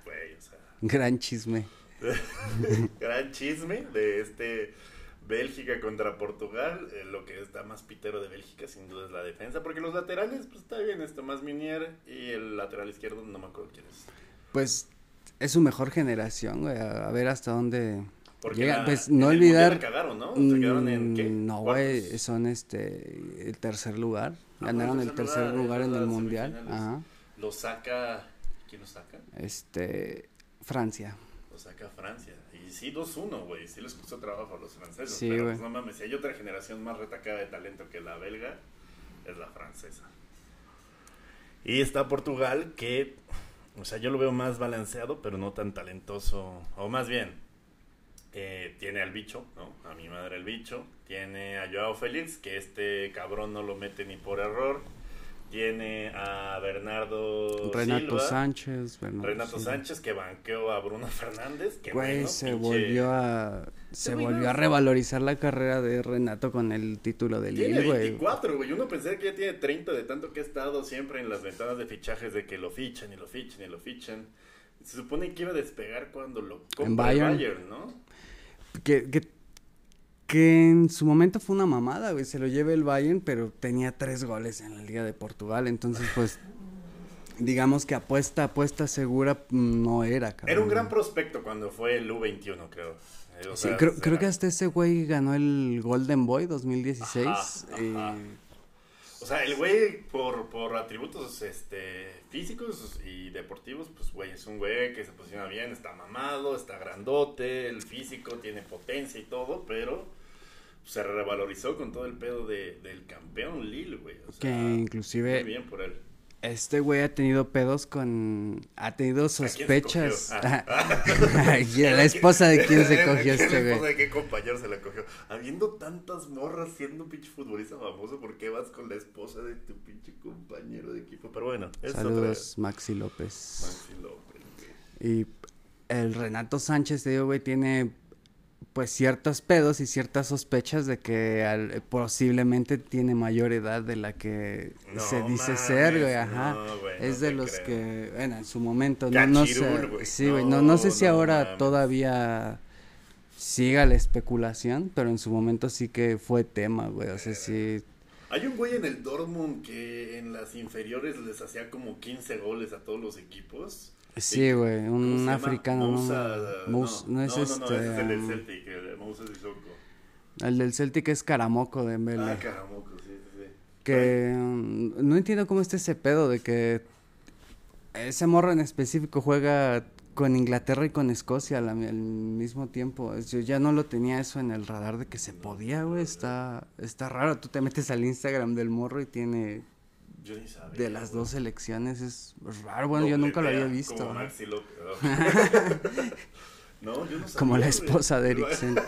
Speaker 1: güey, o sea.
Speaker 2: Gran chisme.
Speaker 1: gran chisme de este Bélgica contra Portugal. Eh, lo que está más pitero de Bélgica, sin duda, es la defensa. Porque los laterales, pues está bien, está más Minier. Y el lateral izquierdo, no me acuerdo quién es.
Speaker 2: Pues es su mejor generación, güey. A, ver hasta dónde
Speaker 1: Porque
Speaker 2: llega.
Speaker 1: la-
Speaker 2: pues no olvidar.
Speaker 1: cagaron, ¿no? Se quedaron en, ¿qué?
Speaker 2: Mm, No, güey, son este el tercer lugar.
Speaker 1: Ah,
Speaker 2: Ganaron
Speaker 1: el tercer lugar,
Speaker 2: lugar
Speaker 1: es
Speaker 2: en el mundial. Ajá.
Speaker 1: Lo saca. ¿Quién lo saca?
Speaker 2: Este Francia.
Speaker 1: Lo saca Francia. Y sí, 2-1, güey. Sí les costó trabajo a los franceses.
Speaker 2: Sí,
Speaker 1: pero
Speaker 2: güey.
Speaker 1: pues, no mames, si hay otra generación más retacada de talento que la belga, es la francesa. Y está Portugal, que, o sea, yo lo veo más balanceado, pero no tan talentoso. O más bien, eh, tiene al bicho, ¿no? A mi madre el bicho. Tiene a Joao Félix, que este cabrón no lo mete ni por error. Tiene a Bernardo
Speaker 2: Renato
Speaker 1: Silva.
Speaker 2: Sánchez. Bernardo
Speaker 1: Renato
Speaker 2: Silva.
Speaker 1: Sánchez que banqueó a Bruno Fernández. Que
Speaker 2: Güey,
Speaker 1: bueno,
Speaker 2: se
Speaker 1: pinche-
Speaker 2: volvió a se volvió a revalorizar la carrera de Renato con el título de
Speaker 1: Tiene
Speaker 2: Lille, güey.
Speaker 1: 24, güey. Uno pensé que ya tiene 30 de tanto que ha estado siempre en las ventanas de fichajes de que lo fichan y lo fichan y lo fichan. Se supone que iba a despegar cuando lo compra
Speaker 2: Bayern.
Speaker 1: Bayern, ¿no?
Speaker 2: Que, que, que en su momento fue una mamada, güey. Se lo lleva el Bayern, pero tenía tres goles en la Liga de Portugal. Entonces, pues, digamos que apuesta, apuesta segura mm, no era, cabrón.
Speaker 1: Era un gran prospecto cuando fue el U21, creo. Eh,
Speaker 2: Sí, creo, creo que hasta ese güey ganó el Golden Boy 2016.
Speaker 1: Ajá,
Speaker 2: y-
Speaker 1: ajá. O sea, el güey, por, por atributos este, físicos y deportivos, pues, güey, es un güey que se posiciona bien, está mamado, está grandote, el físico, tiene potencia y todo, pero se revalorizó con todo el pedo de, del campeón Lille, güey. O sea,
Speaker 2: que inclusive
Speaker 1: Muy bien por él.
Speaker 2: Este güey ha tenido pedos con... Ha tenido sospechas.
Speaker 1: cogió? Ah.
Speaker 2: Ay, la esposa de quién se cogió
Speaker 1: ¿Qué
Speaker 2: este
Speaker 1: esposa
Speaker 2: güey.
Speaker 1: de qué compañero se la cogió? Habiendo tantas morras siendo un pinche futbolista famoso, ¿por qué vas con la esposa de tu pinche compañero de equipo? Pero bueno, es
Speaker 2: Saludos, Maxi López.
Speaker 1: Maxi López, güey.
Speaker 2: Y el Renato Sánchez, te digo, güey, tiene pues ciertos pedos y ciertas sospechas de que al- posiblemente tiene mayor edad de la que
Speaker 1: No
Speaker 2: se dice
Speaker 1: mames,
Speaker 2: ser, güey, ajá.
Speaker 1: no, güey, no
Speaker 2: es de los
Speaker 1: creo.
Speaker 2: que, bueno, en su momento, no, no sé,
Speaker 1: güey.
Speaker 2: sí, güey, no, no sé si ahora
Speaker 1: mames.
Speaker 2: todavía siga la especulación, pero en su momento sí que fue tema, güey, o sea, sí,
Speaker 1: Hay un güey en el Dortmund que en las inferiores les hacía como 15 goles a todos los equipos.
Speaker 2: Sí, güey,
Speaker 1: ¿Cómo
Speaker 2: un africano, no,
Speaker 1: Moussa,
Speaker 2: no, es
Speaker 1: no,
Speaker 2: este,
Speaker 1: no, ese es el del Celtic, el de Moussa Sissoko.
Speaker 2: el del Celtic es Caramoco de Mbele.
Speaker 1: Ah, caramoco, sí, sí, sí.
Speaker 2: Que mm, no entiendo cómo está ese pedo de que ese morro en específico juega con Inglaterra y con Escocia al, al mismo tiempo. Yo ya no lo tenía eso en el radar de que se podía, güey. Está, está raro. Tú te metes al Instagram del morro y tiene
Speaker 1: Yo ni sabía.
Speaker 2: de las dos selecciones. Es raro, bueno, yo nunca lo había visto.
Speaker 1: Como Maxi López. no, yo no sabía.
Speaker 2: Como la esposa de Eriksen.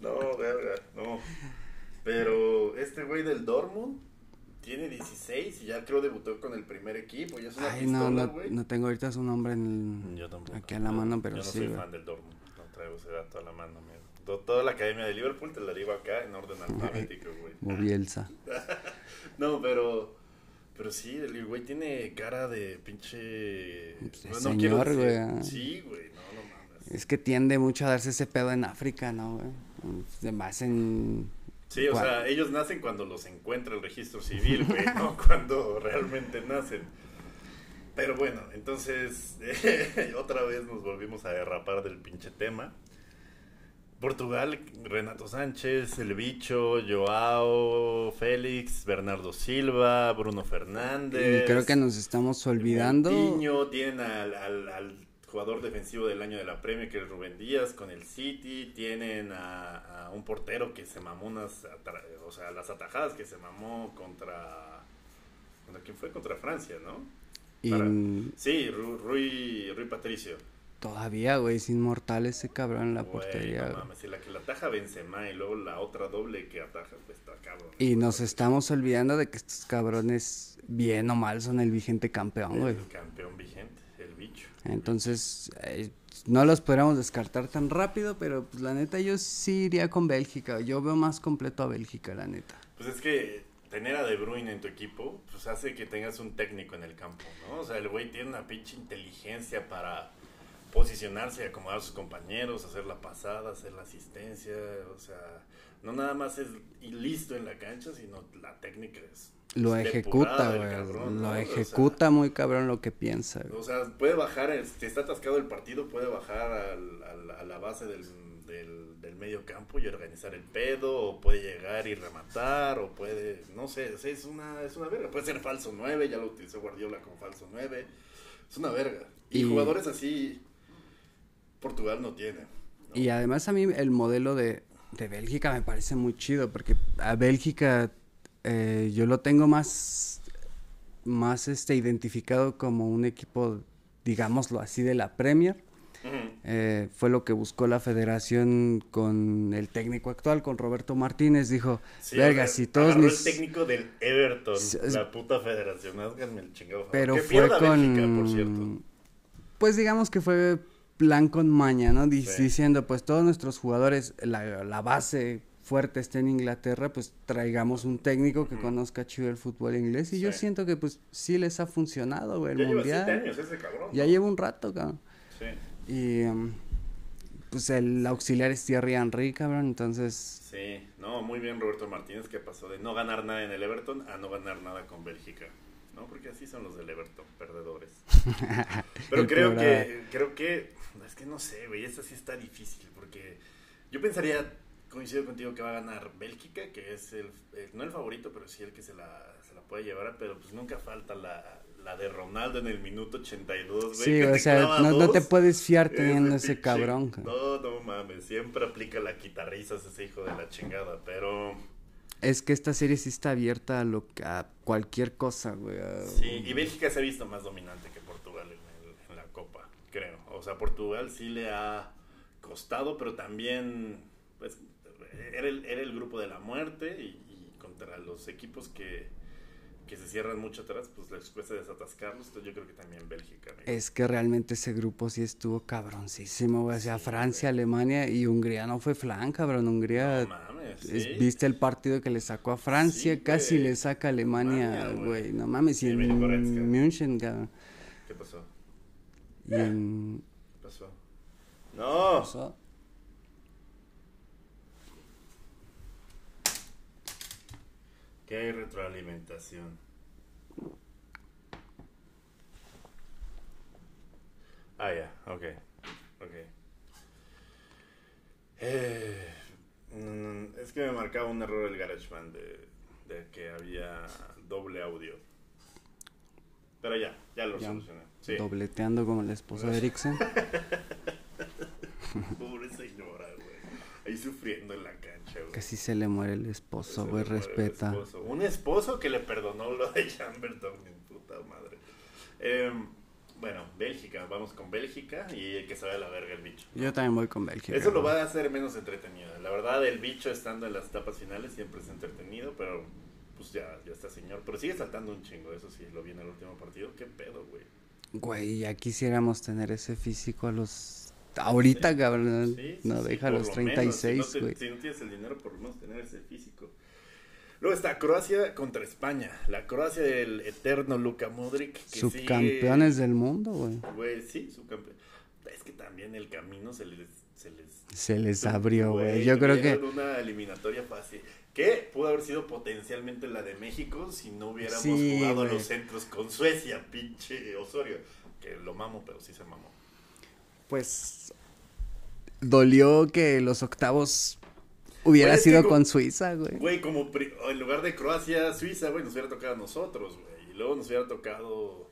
Speaker 1: No, verga, no. Pero este güey del Dortmund tiene 16 y ya creo debutó con el primer equipo. Ya es una
Speaker 2: Ay, no,
Speaker 1: pistola,
Speaker 2: no,
Speaker 1: güey.
Speaker 2: no tengo ahorita su nombre en el-
Speaker 1: Yo tampoco.
Speaker 2: aquí a la mano, pero
Speaker 1: Yo no
Speaker 2: sí,
Speaker 1: soy fan del Dortmund. No traigo ese dato a la mano. To- Toda la academia de Liverpool te la digo acá en orden alfabético, güey.
Speaker 2: Como Bielsa.
Speaker 1: No, pero. Pero sí, el güey tiene cara de pinche.
Speaker 2: Pues
Speaker 1: no
Speaker 2: señor, güey.
Speaker 1: Sí, güey, no, no mames.
Speaker 2: Es que tiende mucho a darse ese pedo en África, ¿no, güey? De más en...
Speaker 1: Sí, o sea, ellos nacen cuando los encuentra el registro civil, güey, no cuando realmente nacen. Pero bueno, entonces otra vez nos volvimos a derrapar del pinche tema. Portugal, Renato Sánchez, El Bicho, Joao, Félix, Bernardo Silva, Bruno Fernández.
Speaker 2: Y creo que nos estamos olvidando.
Speaker 1: Tienen al, al- al jugador defensivo del año de la Premier, que es Rubén Díaz, con el City. Tienen a, a un portero que se mamó unas, o sea, las atajadas que se mamó contra... ¿Contra quién fue? Contra Francia, ¿no?
Speaker 2: Y
Speaker 1: Para- Sí, Ru- Rui, Rui Patricio.
Speaker 2: Todavía, güey, es inmortal ese cabrón en la
Speaker 1: Güey,
Speaker 2: portería.
Speaker 1: no mames, y la que la ataja Benzema y luego la otra doble que ataja, pues está cabrón.
Speaker 2: Y nos estamos olvidando de que estos cabrones, bien o mal, son el vigente campeón, güey.
Speaker 1: El campeón vigente, el bicho.
Speaker 2: Entonces, eh, no los podríamos descartar tan rápido, pero pues la neta yo sí iría con Bélgica. Yo veo más completo a Bélgica, la neta.
Speaker 1: Pues es que tener a De Bruyne en tu equipo, pues hace que tengas un técnico en el campo, ¿no? O sea, el güey tiene una pinche inteligencia para posicionarse y acomodar a sus compañeros, hacer la pasada, hacer la asistencia, o sea, no nada más es listo en la cancha, sino la técnica es
Speaker 2: Lo ejecuta, güey.
Speaker 1: cabrón, ¿no?
Speaker 2: Lo
Speaker 1: O sea,
Speaker 2: ejecuta muy cabrón lo que piensa.
Speaker 1: O sea, puede bajar, el- si está atascado el partido, puede bajar al- al- a la base del, del, del medio campo y organizar el pedo, o puede llegar y rematar, o puede, no sé, es una, es una verga. Puede ser falso 9, ya lo utilizó Guardiola como falso 9. Es una verga. Y,
Speaker 2: Y-
Speaker 1: jugadores así, Portugal no tiene. ¿no?
Speaker 2: Y además a mí el modelo de, de Bélgica me parece muy chido, porque a Bélgica eh, yo lo tengo más, más este, identificado como un equipo, digámoslo así, de la Premier. Eh, fue lo que buscó la federación con el técnico actual, con Roberto Martínez. Dijo,
Speaker 1: Sí,
Speaker 2: verga, si todos mis...
Speaker 1: el técnico del Everton,
Speaker 2: Sí, es-
Speaker 1: la puta federación, háganme el chingado.
Speaker 2: Pero fue con...
Speaker 1: Bélgica, por cierto.
Speaker 2: Pues digamos que fue plan con maña, ¿no?
Speaker 1: Sí.
Speaker 2: Diciendo, pues todos nuestros jugadores, la, la base fuerte está en Inglaterra, pues traigamos un técnico que conozca chido el fútbol inglés. Y yo siento que pues sí les ha funcionado, güey, el
Speaker 1: Ya lleva
Speaker 2: mundial.
Speaker 1: siete años ese cabrón.
Speaker 2: Ya
Speaker 1: ¿no?
Speaker 2: lleva un rato, cabrón.
Speaker 1: Sí.
Speaker 2: Y em, pues el auxiliar es Thierry Henry, cabrón, entonces...
Speaker 1: Sí, no, muy bien Roberto Martínez que pasó de no ganar nada en el Everton a no ganar nada con Bélgica. ¿No? Porque así son los del Everton, perdedores. Pero creo
Speaker 2: programa.
Speaker 1: que, creo que, es que no sé, güey, esta sí está difícil porque yo pensaría, coincido contigo que va a ganar Bélgica, que es el, el- no el favorito, pero sí el que se la, se la puede llevar, pero pues nunca falta la, la de Ronaldo en el minuto 82, güey.
Speaker 2: Sí, o sea, no, no te puedes fiar teniendo
Speaker 1: Ese
Speaker 2: cabrón.
Speaker 1: No, no mames, siempre aplica la quitarrizas ese hijo de la chingada, pero
Speaker 2: Es que esta serie sí está abierta a, lo, que- a cualquier cosa, güey. a-
Speaker 1: sí, y Bélgica se ha visto más dominante que Portugal en, el- en la Copa, creo. O sea, Portugal sí le ha costado, pero también, pues, era el, era el grupo de la muerte y, y contra los equipos que, que se cierran mucho atrás, pues les cuesta desatascarlos, entonces yo creo que también Bélgica. amigo.
Speaker 2: Es que realmente ese grupo sí estuvo cabroncísimo. O sea, Francia, Alemania y Hungría no fue flan, cabrón. Hungría,
Speaker 1: No mames,
Speaker 2: es-
Speaker 1: sí.
Speaker 2: viste el partido que le sacó a Francia,
Speaker 1: Sí,
Speaker 2: casi
Speaker 1: güey.
Speaker 2: le saca a Alemania,
Speaker 1: Alemania,
Speaker 2: güey.
Speaker 1: güey.
Speaker 2: No mames, y en München, cabrón.
Speaker 1: ¿Qué pasó?
Speaker 2: Y en...
Speaker 1: ¿Qué pasó? No.
Speaker 2: pasó?
Speaker 1: ¿Qué hay retroalimentación? Ah, ya, ok. Ok. Eh, es que me marcaba un error el GarageBand de, de que había doble audio. Pero ya, ya lo
Speaker 2: Ya.
Speaker 1: solucioné. Sí.
Speaker 2: Dobleteando como la esposa de Eriksen.
Speaker 1: Pobre señora, güey. Ahí sufriendo en la cancha, güey.
Speaker 2: Casi se le muere el esposo, güey,
Speaker 1: el
Speaker 2: respeta.
Speaker 1: esposo. Un esposo que le perdonó lo de Chamberlain, mi puta madre. Em, bueno, Bélgica, vamos con Bélgica y que se vaya a la verga el bicho.
Speaker 2: Yo también voy con Bélgica.
Speaker 1: Eso lo va a hacer menos entretenido. La verdad, el bicho estando en las etapas finales siempre es entretenido, pero pues ya, ya está señor. Pero sigue saltando un chingo, eso sí, lo vi en el último partido. ¿Qué pedo, güey?
Speaker 2: Güey, ya quisiéramos tener ese físico a los... Ahorita, cabrón.
Speaker 1: Sí, sí,
Speaker 2: no,
Speaker 1: sí,
Speaker 2: deja a los
Speaker 1: lo menos,
Speaker 2: 36,
Speaker 1: si, no te-
Speaker 2: güey.
Speaker 1: si no tienes el dinero, por lo menos tener ese físico. Luego está Croacia contra España. La Croacia del eterno Luka Modric. Que
Speaker 2: Subcampeones del mundo, güey.
Speaker 1: Güey, sí, subcampeón. Es que también el camino se les... Se les,
Speaker 2: Se les abrió, güey. Yo creo que...
Speaker 1: una eliminatoria fácil. Que pudo haber sido potencialmente la de México si no hubiéramos
Speaker 2: Sí,
Speaker 1: jugado los centros con Suecia, pinche Osorio. Que lo mamo, pero sí se mamó.
Speaker 2: Pues... Dolió que los octavos hubiera sido
Speaker 1: co-
Speaker 2: con Suiza, güey.
Speaker 1: Güey, como en lugar de Croacia, Suiza, güey, nos hubiera tocado a nosotros, güey. Y luego nos hubiera tocado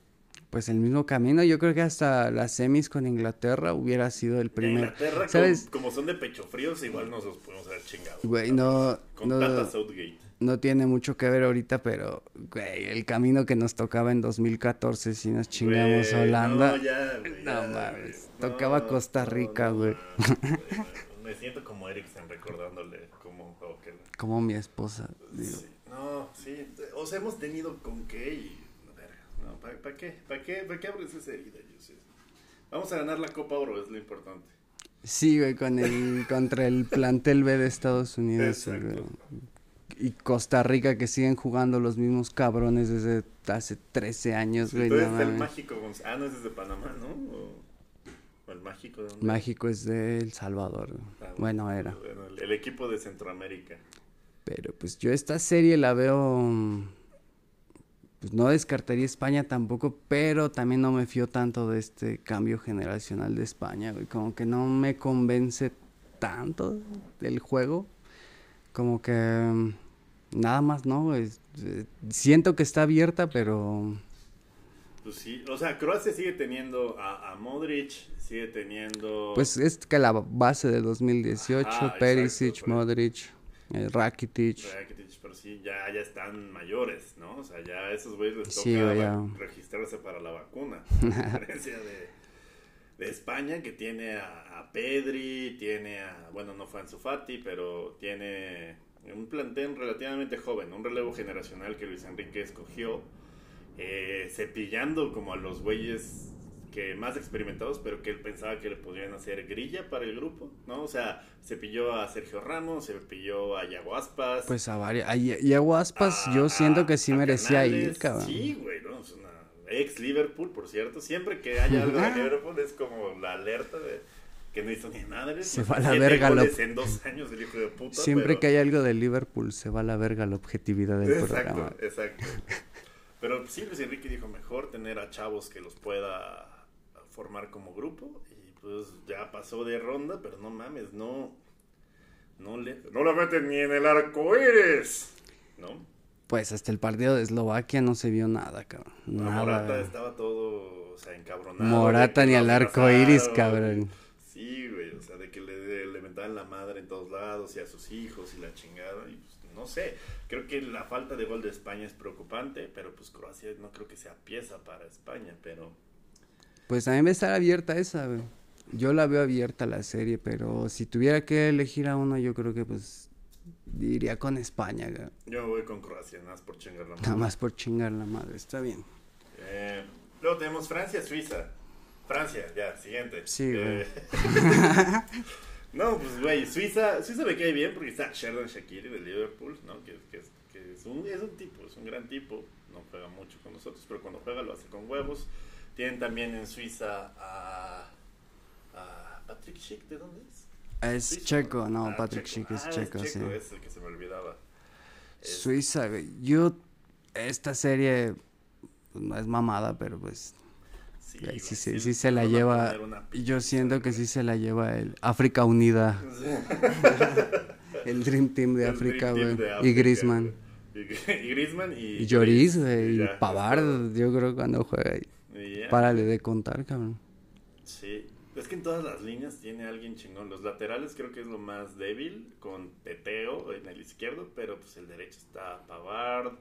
Speaker 2: Pues el mismo camino. Yo creo que hasta las semis con Inglaterra hubiera sido el
Speaker 1: a
Speaker 2: primero.
Speaker 1: Inglaterra.
Speaker 2: ¿Sabes?
Speaker 1: Como, como son de pecho fríos, igual nos los podemos haber chingado.
Speaker 2: Güey, no...
Speaker 1: Con
Speaker 2: no...
Speaker 1: Tata Southgate.
Speaker 2: no tiene mucho que ver ahorita, pero, güey, el camino que nos tocaba en 2014 si nos chingamos a Holanda.
Speaker 1: No, ya, güey,
Speaker 2: No
Speaker 1: ya,
Speaker 2: mames,
Speaker 1: güey.
Speaker 2: tocaba Costa Rica, güey.
Speaker 1: Me siento como Eriksen recordándole que...
Speaker 2: Como mi esposa. digo.
Speaker 1: Sí, no, sí. O sea, hemos tenido con qué y... ¿para qué? ¿Para qué? ¿Para qué abres esa herida? Vamos a ganar la Copa Oro, es lo importante.
Speaker 2: Sí, güey, con el, contra el plantel B de Estados Unidos. Güey. Y Costa Rica que siguen jugando los mismos cabrones desde hace 13 años, güey.
Speaker 1: Entonces
Speaker 2: no
Speaker 1: el
Speaker 2: mames.
Speaker 1: mágico Ah, no, es de Panamá, ¿no? O, o el mágico de dónde?
Speaker 2: Mágico es de El Salvador.
Speaker 1: Ah,
Speaker 2: Bueno, era.
Speaker 1: bueno, el, el equipo de Centroamérica.
Speaker 2: Pero pues yo esta serie la veo. Pues no descartaría España tampoco, pero también no me fío tanto de este cambio generacional de España, güey. Como que no me convence tanto del juego. Como que. mm, Nada más, ¿no? güey. Eh, Siento que está abierta, pero.
Speaker 1: Pues sí, o sea, Croacia sigue teniendo a, a Modric, sigue teniendo...
Speaker 2: Pues es que la base de 2018,
Speaker 1: Ajá,
Speaker 2: Perisic,
Speaker 1: exacto, pero-
Speaker 2: Modric, eh, Rakitic.
Speaker 1: Rakitic, pero sí, ya, ya están mayores, ¿no? O sea, ya a esos güeyes les toca
Speaker 2: ya.
Speaker 1: registrarse para la vacuna. A diferencia de, de España, que tiene a, a Pedri, tiene a... Bueno, no fue Ansu Fati, pero tiene un plantel relativamente joven, un relevo generacional que Luis Enrique escogió, eh, cepillando como a los güeyes que más experimentados, pero que él pensaba que le podrían hacer grilla para el grupo, ¿no? O sea, se pilló a Sergio Ramos, se pilló a Yago Aspas.
Speaker 2: Pues a varios. Y, y Aguaspas, yo
Speaker 1: a-
Speaker 2: siento que sí
Speaker 1: a
Speaker 2: merecía ir, cabrón.
Speaker 1: Sí, güey, ¿no? Es una ex Liverpool, por cierto. Siempre que haya algo de Liverpool es como la alerta de que no hizo ni madre.
Speaker 2: Se va a la verga
Speaker 1: en dos años el hijo de puta.
Speaker 2: Siempre
Speaker 1: pero-
Speaker 2: que hay algo de Liverpool, se va a la verga la objetividad del programa.
Speaker 1: Exacto, exacto. Pero sí, Luis Enrique dijo mejor tener a chavos que los pueda formar como grupo y pues ya pasó de ronda, pero no mames, no no le no la meten ni en el arco iris, ¿no?
Speaker 2: Pues hasta el partido de Eslovaquia no se vio nada, cabrón. Nada.
Speaker 1: Morata estaba todo, o sea, encabronado.
Speaker 2: Morata ni al arco iris, cabrón.
Speaker 1: Sí, güey, o sea, de que le, le mentaban la madre en todos lados y a sus hijos y la chingada. Y pues, no sé, creo que la falta de gol de España es preocupante, pero pues Croacia no creo que sea pieza para España, pero
Speaker 2: Pues también va a estar abierta esa, güey. Yo la veo abierta la serie, pero si tuviera que elegir a uno, yo creo que pues iría con España, güey.
Speaker 1: yo me voy con Croacia, nada más por chingar la
Speaker 2: Nada
Speaker 1: madre.
Speaker 2: más por chingar la madre, está bien.
Speaker 1: Eh, luego tenemos Francia, Suiza. Francia, ya, siguiente.
Speaker 2: Sí, güey.
Speaker 1: Eh, no, pues, güey, Suiza, Suiza me cae bien porque está Sheridan Shakiri de Liverpool, ¿no? Que, que es, un, es un tipo, es un gran tipo. No juega mucho con nosotros, pero cuando juega lo hace con huevos. Tienen también en Suiza a, a Patrick Schick, ¿de dónde es?
Speaker 2: Es
Speaker 1: Suiza,
Speaker 2: checo, no,
Speaker 1: Ah,
Speaker 2: Patrick Schick es
Speaker 1: Ah,
Speaker 2: checo, sí.
Speaker 1: Es el que se me olvidaba. Es-
Speaker 2: Suiza. Yo, esta serie pues, no es mamada, pero pues
Speaker 1: sí,
Speaker 2: sí, se- sí se la lleva. Yo siento que sí se la lleva el África Unida, el Dream Team de África, güey. Y
Speaker 1: güey. Y y Griezmann y...
Speaker 2: Y Lloris, güey, y
Speaker 1: ya,
Speaker 2: Pavard, yo creo cuando juega ahí. Párale de contar, cabrón.
Speaker 1: Sí, es que en todas las líneas tiene alguien chingón. Los laterales creo que es lo más débil, con Teteo en el izquierdo, pero pues el derecho está Pavard.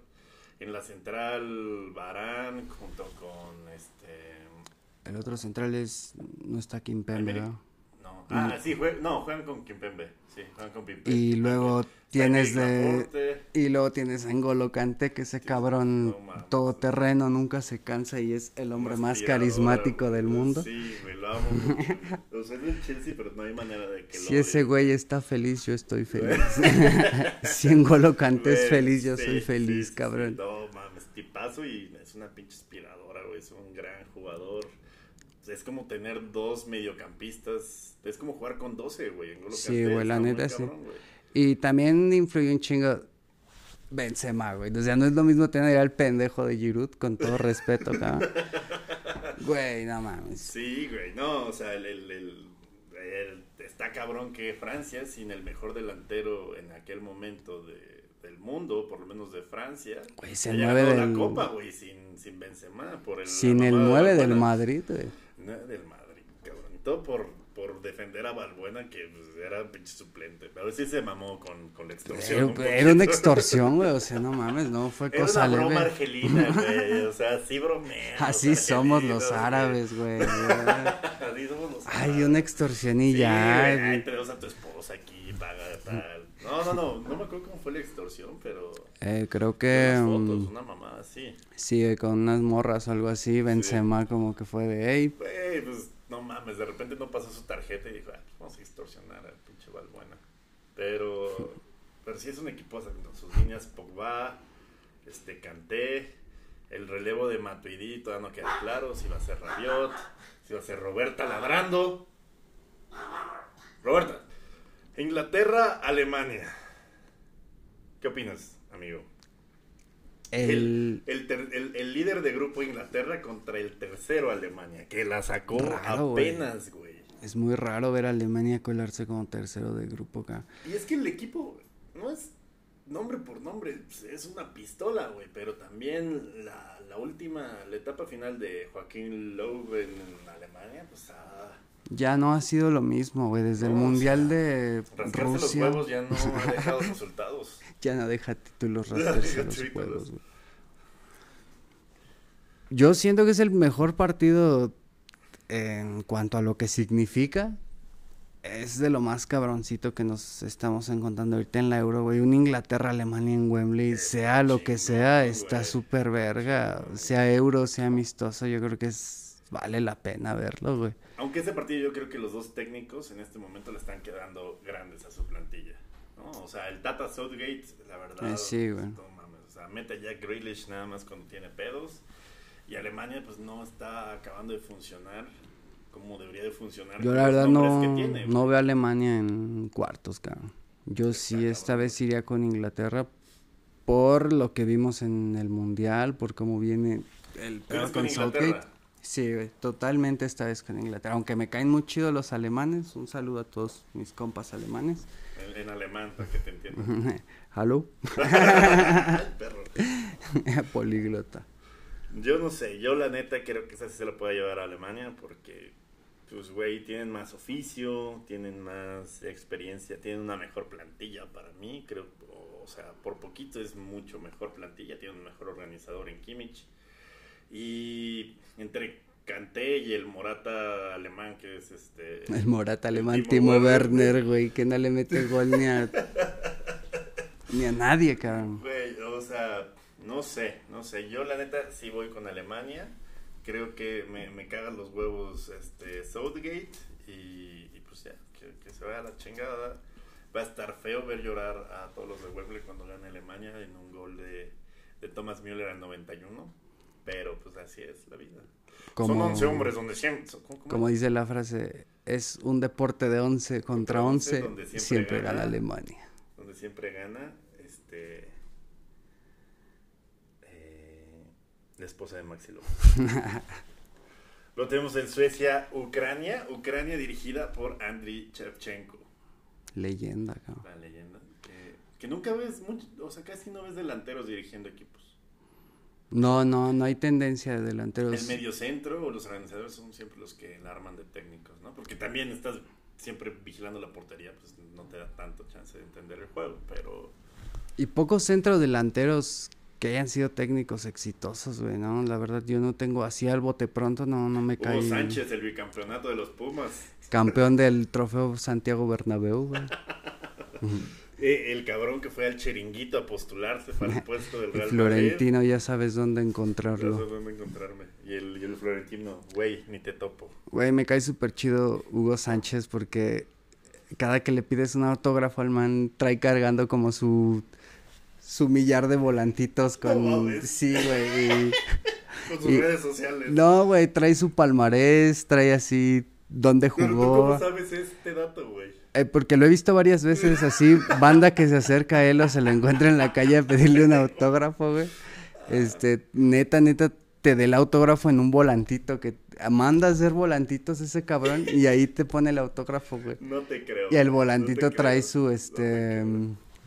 Speaker 1: En la central, Barán, junto con este...
Speaker 2: El otro central es, no está Kimpembe. ¿verdad?
Speaker 1: No, ah, sí, jue- no, juegan con Kimpembe. Sí, juegan con Kimpembe.
Speaker 2: Y luego tienes de... Y luego tienes a N'Golo Kanté, que ese cabrón
Speaker 1: no
Speaker 2: todoterreno, nunca se cansa y es el hombre más carismático del mundo.
Speaker 1: Sí, me lo amo. o sea, es del Chelsea, pero no hay manera de que lo
Speaker 2: Si ese güey está feliz, yo estoy feliz. si N'Golo Kanté es feliz, yo
Speaker 1: sí,
Speaker 2: soy feliz,
Speaker 1: sí,
Speaker 2: cabrón.
Speaker 1: No mames, tipazo y es una pinche inspiradora, güey. Es un gran jugador. Es como tener dos mediocampistas. Es como jugar con 12, güey.
Speaker 2: Sí, güey, la neta, sí.
Speaker 1: cabrón.
Speaker 2: Y también influyó un chingo Benzema, güey. O sea, no es lo mismo tener al pendejo de Giroud, con todo respeto, cabrón. Güey, no mames.
Speaker 1: Sí, güey. No, o sea, el, el- el- el- está cabrón que Francia, sin el mejor delantero en aquel momento de- del mundo, por lo menos de Francia,
Speaker 2: Güey, es el
Speaker 1: haya ganado
Speaker 2: del-
Speaker 1: la Copa, güey, sin, sin Benzema. Por el,
Speaker 2: Sin el
Speaker 1: mamada de
Speaker 2: 9 del. Madrid, güey.
Speaker 1: No, del Madrid, cabrón. Y todo por, por defender a Balbuena, que pues, era un pinche suplente. Pero sí se mamó con, con la extorsión.
Speaker 2: Era,
Speaker 1: un
Speaker 2: era una extorsión, güey. O sea, no mames, no fue
Speaker 1: Era
Speaker 2: cosa
Speaker 1: una broma
Speaker 2: leve.
Speaker 1: argelina, güey. O sea, sí bromea.
Speaker 2: Así somos los árabes, güey.
Speaker 1: Así somos los
Speaker 2: Hay
Speaker 1: árabes.
Speaker 2: una extorsión y
Speaker 1: Sí,
Speaker 2: ya.
Speaker 1: ay, tenemos a tu esposa aquí, paga tal. No, no, no, no me acuerdo cómo fue la extorsión, pero.
Speaker 2: Eh, creo que
Speaker 1: unas
Speaker 2: mm,
Speaker 1: fotos, una mamada así.
Speaker 2: sí, eh, con unas morras o algo así, Benzema como que fue de, hey,
Speaker 1: Güey, pues no mames, de repente no pasó su tarjeta y dijo, ah, pues vamos a extorsionar al pinche Balbuena. Pero, pero sí es un equipo, o sea, con sus líneas Pogba, este, Kanté, el relevo de Matuidi todavía no queda claro si va a ser Rabiot, si va a ser Roberta ladrando. Roberta, Inglaterra, Alemania. ¿Qué opinas, amigo?
Speaker 2: el...
Speaker 1: El, el- el líder de grupo Inglaterra contra el tercero Alemania, que la sacó
Speaker 2: Raro,
Speaker 1: apenas, güey.
Speaker 2: Es muy raro ver a Alemania colarse como tercero de grupo acá.
Speaker 1: Y es que el equipo no es nombre por nombre, es una pistola, güey. Pero también la, la última, la etapa final de Joaquín Lowe en Alemania, pues ah,
Speaker 2: Ya no ha sido lo mismo, güey. Desde el
Speaker 1: No, o
Speaker 2: Mundial
Speaker 1: sea,
Speaker 2: de
Speaker 1: rascarse los
Speaker 2: Rusia
Speaker 1: huevos ya no ha dejado resultados.
Speaker 2: ya no deja títulos rascarse los
Speaker 1: títulos.
Speaker 2: huevos, güey. Yo siento que es el mejor partido en cuanto a lo que significa. Es de lo más cabroncito que nos estamos encontrando ahorita en la Euro, güey. Un Inglaterra-Alemania en Wembley, sea lo que sea, está súper verga. Sea Euro, sea amistoso, yo creo que es vale la pena verlo, güey.
Speaker 1: Aunque ese partido yo creo que los dos técnicos en este momento le están quedando grandes a su plantilla. ¿no? O sea, el Tata Southgate, la verdad.
Speaker 2: Eh, sí, güey.
Speaker 1: no mames, o sea, mete a Jack Grealish nada más cuando tiene pedos. Y Alemania pues no está acabando de funcionar como debería de funcionar.
Speaker 2: Yo la verdad no,
Speaker 1: tiene,
Speaker 2: no veo a Alemania en cuartos, cabrón. Yo sí esta vez iría con Inglaterra por lo que vimos en el Mundial, por cómo viene el
Speaker 1: ¿Tú
Speaker 2: pedo
Speaker 1: eres
Speaker 2: con
Speaker 1: con
Speaker 2: Southgate. Sí, güey, totalmente esta vez con Inglaterra. Aunque me caen muy chido los alemanes. Un saludo a todos mis compas alemanes.
Speaker 1: En, en alemán, para que te entiendan. Ay, perro.
Speaker 2: políglota.
Speaker 1: Yo no sé, yo la neta creo que esa sí se la puede llevar a Alemania porque, pues, güey, tienen más oficio, tienen más experiencia, tienen una mejor plantilla para mí, creo, o, o sea, por poquito es mucho mejor plantilla, tienen un mejor organizador en Kimmich. Y entre Kanté y el Morata alemán, que es este...
Speaker 2: El Morata alemán,
Speaker 1: Timo
Speaker 2: Timo
Speaker 1: Werner.
Speaker 2: Güey, que no le mete gol ni a, ni a nadie, cabrón.
Speaker 1: Güey, o sea, no sé, no sé. Yo la neta sí voy con Alemania. Creo que me, me cagan los huevos este Southgate y, y pues ya, que, que se vaya a la chingada. Va a estar feo ver llorar a todos los de Wembley cuando gane Alemania en un gol de, de Thomas Müller al 91. Pero pues así es la vida. Son
Speaker 2: Como-
Speaker 1: 11 hombres donde siempre... ¿cómo- cómo?
Speaker 2: Como dice la frase, es un deporte de 11 contra
Speaker 1: Contra 11,
Speaker 2: 11,
Speaker 1: donde siempre
Speaker 2: siempre,
Speaker 1: gana.
Speaker 2: gana Alemania.
Speaker 1: donde siempre gana este eh, la esposa de Maxi. Lo tenemos en Suecia, Ucrania, Ucrania dirigida por Andriy Shevchenko,
Speaker 2: Leyenda, cabrón.
Speaker 1: la leyenda. Que, Que nunca ves, mucho, o sea, casi no ves delanteros dirigiendo equipos.
Speaker 2: No, no, no hay tendencia de delanteros.
Speaker 1: El medio centro o los organizadores son siempre los que la arman de técnicos, ¿no? Porque también estás siempre vigilando la portería, pues no te da tanto chance de entender el juego, pero...
Speaker 2: Y pocos centros delanteros que hayan sido técnicos exitosos, güey, ¿no? La verdad, yo no tengo así al bote pronto, no, no me cae.
Speaker 1: Hugo Sánchez, el bicampeonato de los Pumas.
Speaker 2: Campeón del trofeo Santiago Bernabéu, güey.
Speaker 1: Eh, el cabrón que fue al chiringuito a postularse para el puesto del
Speaker 2: El
Speaker 1: Real
Speaker 2: Florentino, ya sabes dónde encontrarlo.
Speaker 1: sé dónde encontrarme. Y el, y el Florentino, güey, ni te topo.
Speaker 2: Güey, me cae súper chido Hugo Sánchez porque cada que le pides un autógrafo al man trae cargando como su su millar de volantitos con
Speaker 1: No
Speaker 2: sí, güey. y-
Speaker 1: Con sus
Speaker 2: Y-
Speaker 1: redes sociales.
Speaker 2: No, güey, trae su palmarés, trae así dónde
Speaker 1: Pero tú
Speaker 2: jugó.
Speaker 1: cómo sabes este dato, güey.
Speaker 2: Eh, porque lo he visto varias veces así, banda que se acerca a él o se lo encuentra en la calle a pedirle un autógrafo, güey. Este, neta, neta, te dé el autógrafo en un volantito que manda a hacer volantitos ese cabrón y ahí te pone el autógrafo, güey.
Speaker 1: No te creo.
Speaker 2: Y el volantito
Speaker 1: no
Speaker 2: trae
Speaker 1: creo,
Speaker 2: su, este.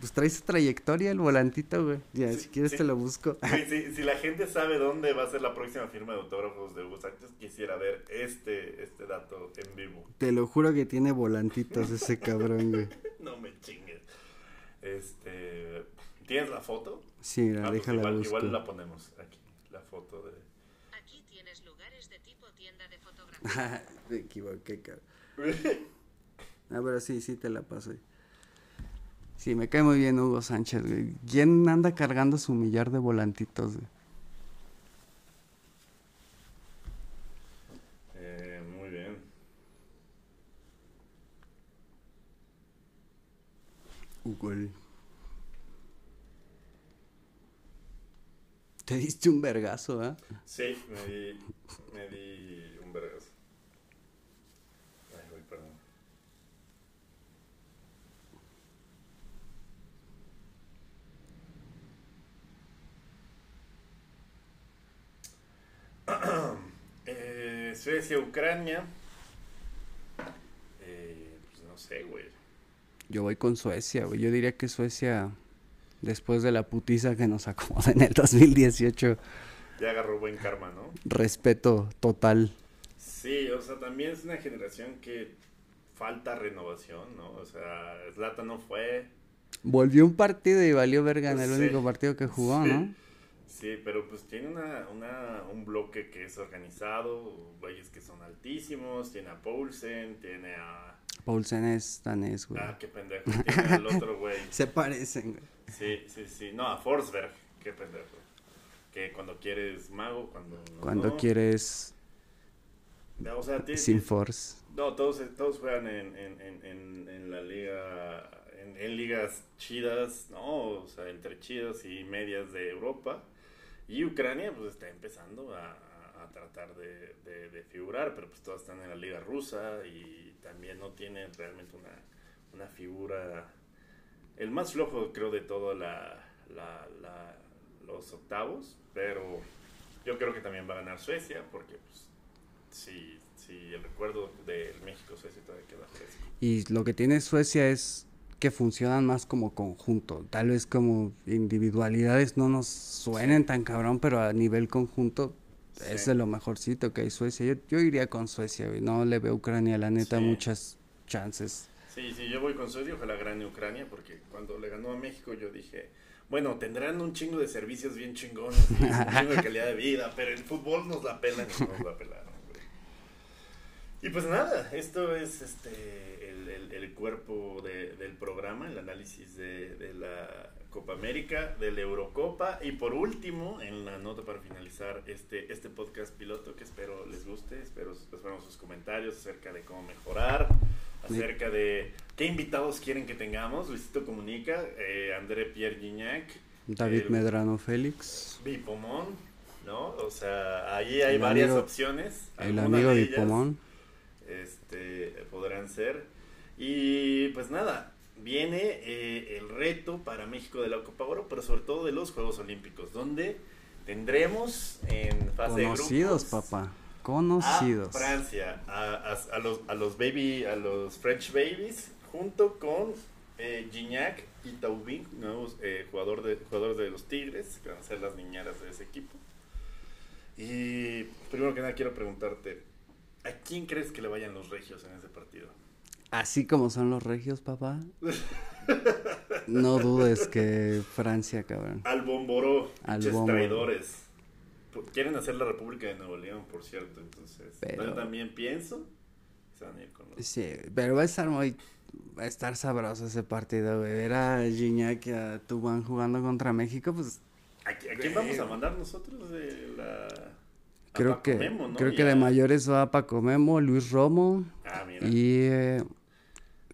Speaker 2: Pues trae su trayectoria el volantito, güey. Ya,
Speaker 1: Sí,
Speaker 2: si quieres
Speaker 1: sí.
Speaker 2: te lo busco.
Speaker 1: Sí, sí, si la gente sabe dónde va a ser la próxima firma de autógrafos de Hugo Sánchez, quisiera ver este, este dato en vivo.
Speaker 2: Te lo juro que tiene volantitos ese cabrón, güey.
Speaker 1: No me chingues. Este, ¿Tienes la foto?
Speaker 2: Sí, mira,
Speaker 1: Ah, pues
Speaker 2: déjala
Speaker 1: igual,
Speaker 2: busco.
Speaker 1: igual la ponemos aquí, la foto de...
Speaker 5: Aquí tienes lugares de tipo tienda de fotografía.
Speaker 2: Me equivoqué, cabrón. Ah, pero sí, sí te la paso. Sí, me cae muy bien Hugo Sánchez, güey. ¿Quién anda cargando su millar de volantitos, güey?
Speaker 1: Eh, muy bien.
Speaker 2: Hugo. Te diste un vergazo, ¿eh?
Speaker 1: Sí, me di, me di un vergazo. Ay, güey, perdón. Eh, Suecia, Ucrania. Eh, pues no sé, güey.
Speaker 2: Yo voy con Suecia, güey. Yo diría que Suecia, después de la putiza que nos acomoda en el 2018,
Speaker 1: Ya agarró buen karma, ¿no?
Speaker 2: respeto total.
Speaker 1: Sí, o sea, también es una generación que falta renovación, ¿no? O sea, Zlatan no fue.
Speaker 2: Volvió un partido y valió verga en el
Speaker 1: Sí.
Speaker 2: único partido que jugó,
Speaker 1: Sí.
Speaker 2: ¿no?
Speaker 1: Sí, pero pues tiene una, una, un bloque que es organizado, güeyes que son altísimos, tiene a Poulsen, tiene a...
Speaker 2: Paulsen es danés, güey.
Speaker 1: Ah, qué pendejo, tiene al otro güey.
Speaker 2: Se parecen, güey.
Speaker 1: Sí, sí, sí, no, a Forsberg, qué pendejo. Que cuando quieres mago, cuando no.
Speaker 2: Cuando
Speaker 1: no.
Speaker 2: quieres
Speaker 1: O sea, tiene,
Speaker 2: sin force.
Speaker 1: No, todos, todos juegan en, en, en, en, en la liga, en, en ligas chidas, ¿no? O sea, entre chidas y medias de Europa. Y Ucrania, pues está empezando a, a tratar de, de, figurar, pero pues todas están en la liga rusa y también no tienen realmente una, una figura. El más flojo, creo, de todo la, la, los octavos, pero yo creo que también va a ganar Suecia, porque pues sí, sí, el recuerdo del México-Suecia todavía queda.
Speaker 2: Y lo que tiene Suecia es que funcionan más como conjunto. Tal vez como individualidades no nos suenen tan cabrón, pero a nivel conjunto es de lo mejorcito que hay Suecia. Yo, yo iría con Suecia. No le veo a Ucrania, la neta,
Speaker 1: Sí.
Speaker 2: muchas chances.
Speaker 1: Sí, sí, yo voy con Suecia, ojalá gane Ucrania, porque cuando le ganó a México yo dije, bueno, tendrán un chingo de servicios bien chingones, un chingo de calidad de vida, pero el fútbol nos la pelan y nos la pelaron, güey. Y pues nada, esto es este el, cuerpo de- del programa, el análisis de, de la Copa América, de la Eurocopa, y por último, en la nota para finalizar este, este podcast piloto, que espero les guste, espero esperamos sus comentarios acerca de cómo mejorar, acerca de qué invitados quieren que tengamos. Luisito Comunica, eh, André Pierre Gignac,
Speaker 2: David
Speaker 1: el
Speaker 2: Medrano Félix.
Speaker 1: Bipomón, ¿no? O sea, ahí hay
Speaker 2: El
Speaker 1: varias
Speaker 2: amigo-
Speaker 1: opciones.
Speaker 2: El amigo Bipomón.
Speaker 1: Este, podrán ser. Y pues nada, viene eh, el reto para México de la Copa Oro, pero sobre todo de los Juegos Olímpicos, donde tendremos en fase
Speaker 2: Conocidos,
Speaker 1: de grupos
Speaker 2: papá.
Speaker 1: a
Speaker 2: Conocidos.
Speaker 1: Francia, a, a- a los, a los baby, a los French babies, junto con eh, Gignac y Taubin, nuevos eh, jugador de, jugadores de los Tigres, que van a ser las niñeras de ese equipo. Y primero que nada quiero preguntarte, ¿a quién crees que le vayan los regios en ese partido?
Speaker 2: Así como son los regios, papá. No dudes que Francia, cabrón.
Speaker 1: Al Bomboró,
Speaker 2: Al
Speaker 1: traidores. Quieren hacer la República de Nuevo León, por cierto, entonces
Speaker 2: Pero-
Speaker 1: yo también pienso que se van a ir con los...
Speaker 2: Sí, pero va a estar muy. Va a estar sabroso ese partido, güey. Ver a Gignac y a Tubán jugando contra México, pues
Speaker 1: ¿A, qui- a quién vamos a mandar nosotros de la...
Speaker 2: creo
Speaker 1: Paco
Speaker 2: que
Speaker 1: Memo, ¿no?
Speaker 2: creo que de mayores va Paco Memo, Luis Romo
Speaker 1: Ah, mira.
Speaker 2: y eh,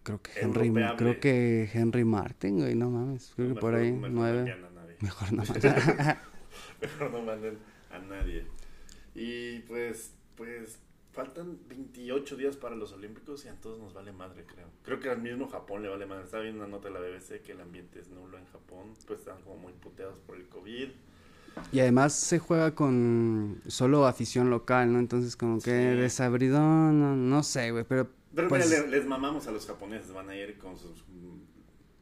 Speaker 2: creo que Henry
Speaker 1: Europeable.
Speaker 2: creo que Henry Martin, güey, no mames, creo que por ahí nueve.
Speaker 1: envían a nadie.
Speaker 2: Mejor no.
Speaker 1: Mejor no manden a nadie. Y pues, pues, faltan 28 días para los Olímpicos y a todos nos vale madre, creo. Creo que al mismo Japón le vale madre. Estaba viendo una nota de la BBC que el ambiente es nulo en Japón. Pues están como muy puteados por el COVID.
Speaker 2: y además se juega con solo afición local, ¿no? Entonces como que
Speaker 1: Sí.
Speaker 2: desabridón, no, no sé, güey, pero
Speaker 1: Pero
Speaker 2: pues,
Speaker 1: mira, les mamamos a los japoneses. Van a ir con sus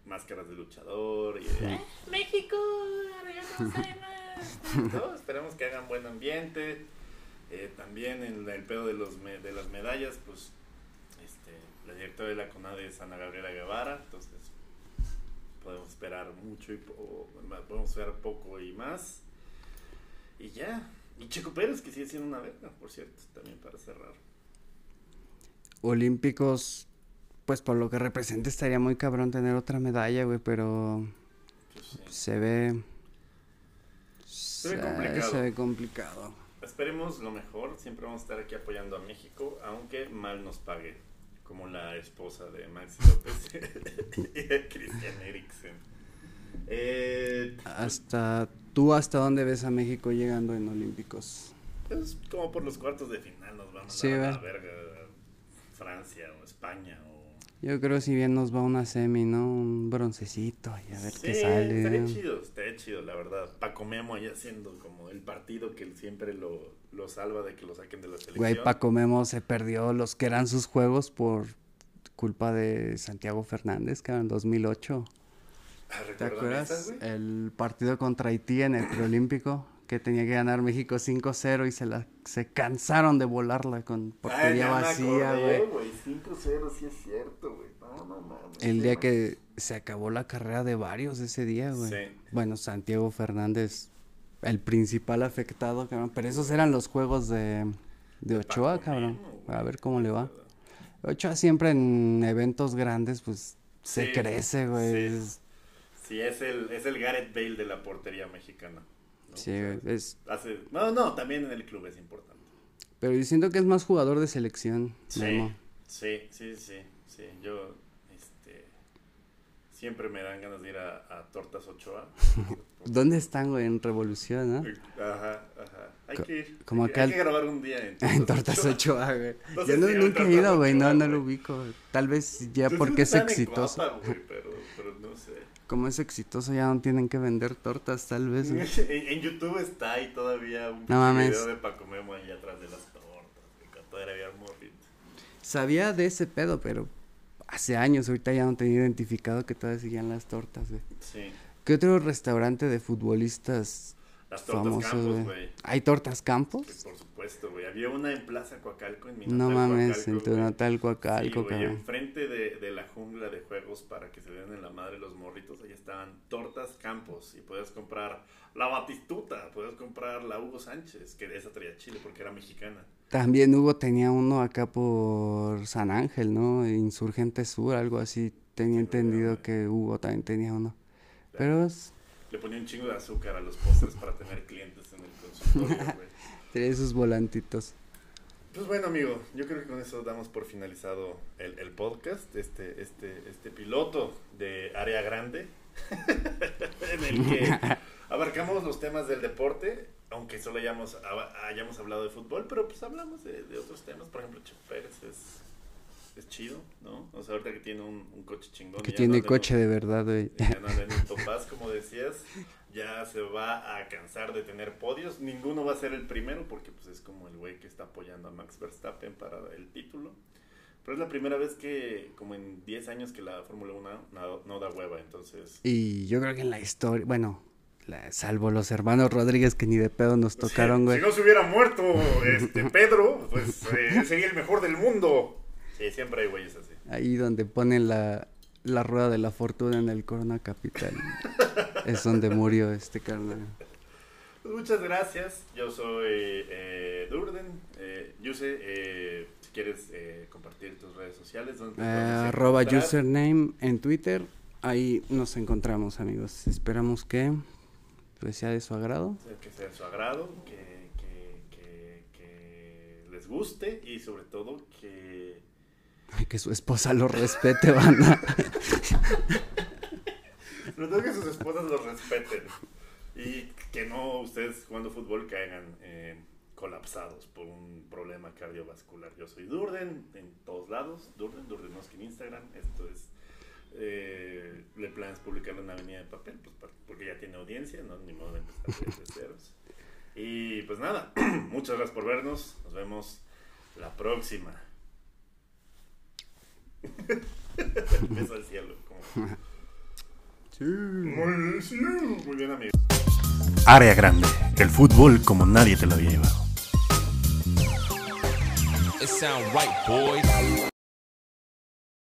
Speaker 1: máscaras de luchador. Y, "Eh, México, no, esperemos que hagan buen ambiente. Eh, también en el pedo de, los me- de las medallas, pues este, la directora de la CONADE es Ana Gabriela Guevara. Entonces podemos esperar mucho y po- podemos esperar poco y más. Y ya. Y Checo Pérez, que sigue siendo una verga, por cierto, también para cerrar.
Speaker 2: Olímpicos pues por lo que representa estaría muy cabrón tener otra medalla, güey, pero
Speaker 1: sí.
Speaker 2: se ve
Speaker 1: Se ve complicado.
Speaker 2: se ve complicado.
Speaker 1: Esperemos lo mejor, siempre vamos a estar aquí apoyando a México, aunque mal nos pague, como la esposa de Maxi López y de Christian Eriksen. Eh,
Speaker 2: Hasta tú hasta dónde ves a México llegando en olímpicos?
Speaker 1: pues como por los cuartos de final nos vamos
Speaker 2: Sí,
Speaker 1: a dar a la
Speaker 2: ¿verdad?
Speaker 1: verga Francia o España o...
Speaker 2: Yo creo si bien nos va una semi, ¿no? Un broncecito y a ver
Speaker 1: Sí,
Speaker 2: qué sale.
Speaker 1: estaría chido, estaría chido, la verdad. Paco Memo ahí haciendo como el partido que siempre lo, lo salva de que lo saquen de la selección.
Speaker 2: Güey, Paco Memo se perdió los que eran sus juegos por culpa de Santiago Fernández, que era en 2008.
Speaker 1: Ah,
Speaker 2: ¿Te
Speaker 1: ¿recuerdan
Speaker 2: acuerdas?
Speaker 1: esas?
Speaker 2: El partido contra Haití en el preolímpico, que tenía que ganar México 5-0 y se la se cansaron de volarla con portería
Speaker 1: Ah, me
Speaker 2: vacía, güey.
Speaker 1: 5-0, sí es cierto, güey. No, no mames.
Speaker 2: El día
Speaker 1: no.
Speaker 2: que se acabó la carrera de varios ese día, güey.
Speaker 1: Sí.
Speaker 2: Bueno, Santiago Fernández, el principal afectado, cabrón. Pero esos eran los juegos de, de Ochoa,
Speaker 1: Paco
Speaker 2: cabrón.
Speaker 1: Memo.
Speaker 2: A ver cómo le va. Ochoa siempre en eventos grandes, pues se
Speaker 1: Sí,
Speaker 2: crece, güey.
Speaker 1: sí. Sí, es el, es el Gareth Bale de la portería mexicana. ¿No?
Speaker 2: Sí,
Speaker 1: O sea,
Speaker 2: güey, es-
Speaker 1: hace- no, no, también en el club es importante.
Speaker 2: Pero yo siento que es más jugador de selección,
Speaker 1: Sí,
Speaker 2: Memo.
Speaker 1: sí, sí, sí, sí. Yo, este, siempre me dan ganas de ir a, a Tortas Ochoa.
Speaker 2: ¿Dónde están, güey? En Revolución, ¿no?
Speaker 1: Ajá, ajá. Hay
Speaker 2: Co-
Speaker 1: que ir.
Speaker 2: como
Speaker 1: hay, que-
Speaker 2: acá
Speaker 1: hay que grabar un día en
Speaker 2: En Tortas Ochoa, güey.
Speaker 1: No sé
Speaker 2: Yo no,
Speaker 1: si
Speaker 2: nunca he ido, güey. No, no lo ubico. Tal vez ya porque es exitoso.
Speaker 1: Cuapa, güey, pero, pero no sé.
Speaker 2: Como es exitoso, ya no tienen que vender tortas, tal vez.
Speaker 1: En, en YouTube está ahí todavía un
Speaker 2: No
Speaker 1: video de Paco Memo ahí atrás de las tortas, todavía había morrito.
Speaker 2: Sabía de ese pedo, pero hace años, ahorita ya no tenía identificado que todavía seguían las tortas, güey.
Speaker 1: Sí.
Speaker 2: ¿Qué otro restaurante de futbolistas
Speaker 1: Las tortas
Speaker 2: famosos,
Speaker 1: Campos,
Speaker 2: güey? ¿Hay tortas Campos?
Speaker 1: por supuesto, güey. Había una en Plaza Coacalco, en mi
Speaker 2: No
Speaker 1: natal
Speaker 2: mames,
Speaker 1: Coacalco,
Speaker 2: en tu natal Coacalco,
Speaker 1: Sí, enfrente de, de la jungla de juegos para que se den en la madre los morritos, ahí estaban tortas Campos y podías comprar la Batistuta, podías comprar la Hugo Sánchez, que esa traía chile porque era mexicana.
Speaker 2: También Hugo tenía uno acá por San Ángel, ¿no? Insurgente Sur, algo así. Tenía entendido que Hugo también tenía uno. Pero es-
Speaker 1: Le ponía un chingo de azúcar a los postres para tener clientes en el consultorio, güey.
Speaker 2: tenía sus volantitos.
Speaker 1: Pues bueno, amigo, yo creo que con eso damos por finalizado el, el podcast, este, este, este piloto de área grande, en el que abarcamos los temas del deporte, aunque solo hayamos, hayamos hablado de fútbol, pero pues hablamos de, de otros temas, por ejemplo, Pérez es, es chido, ¿no? O sea, ahorita que tiene un, un coche chingón.
Speaker 2: Que tiene
Speaker 1: no
Speaker 2: coche de verdad, güey.
Speaker 1: ya no en topaz, como decías, ya se va a cansar de tener podios. Ninguno va a ser el primero porque pues es como el güey que está apoyando a Max Verstappen para el título. Pero es la primera vez que, como en 10 años, que la Fórmula 1 no, no da hueva. Entonces,
Speaker 2: Y yo creo que en la historia, bueno, la- salvo los hermanos Rodríguez que ni de pedo nos tocaron, güey.
Speaker 1: si no se hubiera muerto este, Pedro, pues eh, sería el mejor del mundo. Sí, siempre hay güeyes así.
Speaker 2: Ahí donde ponen la, la rueda de la fortuna en el Corona Capital. es donde murió este carnal.
Speaker 1: Pues muchas gracias. Yo soy eh, Durden. Eh, Yuse, eh, si quieres eh, compartir tus redes sociales. ¿dónde
Speaker 2: arroba
Speaker 1: encontrar?
Speaker 2: username en Twitter. Ahí nos encontramos, amigos. Esperamos que pues, sea de su agrado.
Speaker 1: que sea de su agrado, que, que, que, que les guste y sobre todo que...
Speaker 2: Ay, que su esposa lo respete, banda.
Speaker 1: Sobre todo que sus esposas los respeten y que no ustedes jugando fútbol caigan eh, colapsados por un problema cardiovascular. Yo soy Durden en todos lados, Durden, Durdenosky en Instagram. Esto es... Eh, le planes publicarlo en Avenida de Papel, pues porque ya tiene audiencia, ¿no? Ni modo de empezar desde ceros. Y pues nada, muchas gracias por vernos. Nos vemos la próxima. Beso al cielo. como- Muy sí, muy bien, amigos.
Speaker 3: Área grande, el fútbol como nadie te lo había llevado.
Speaker 4: It sound right, boys.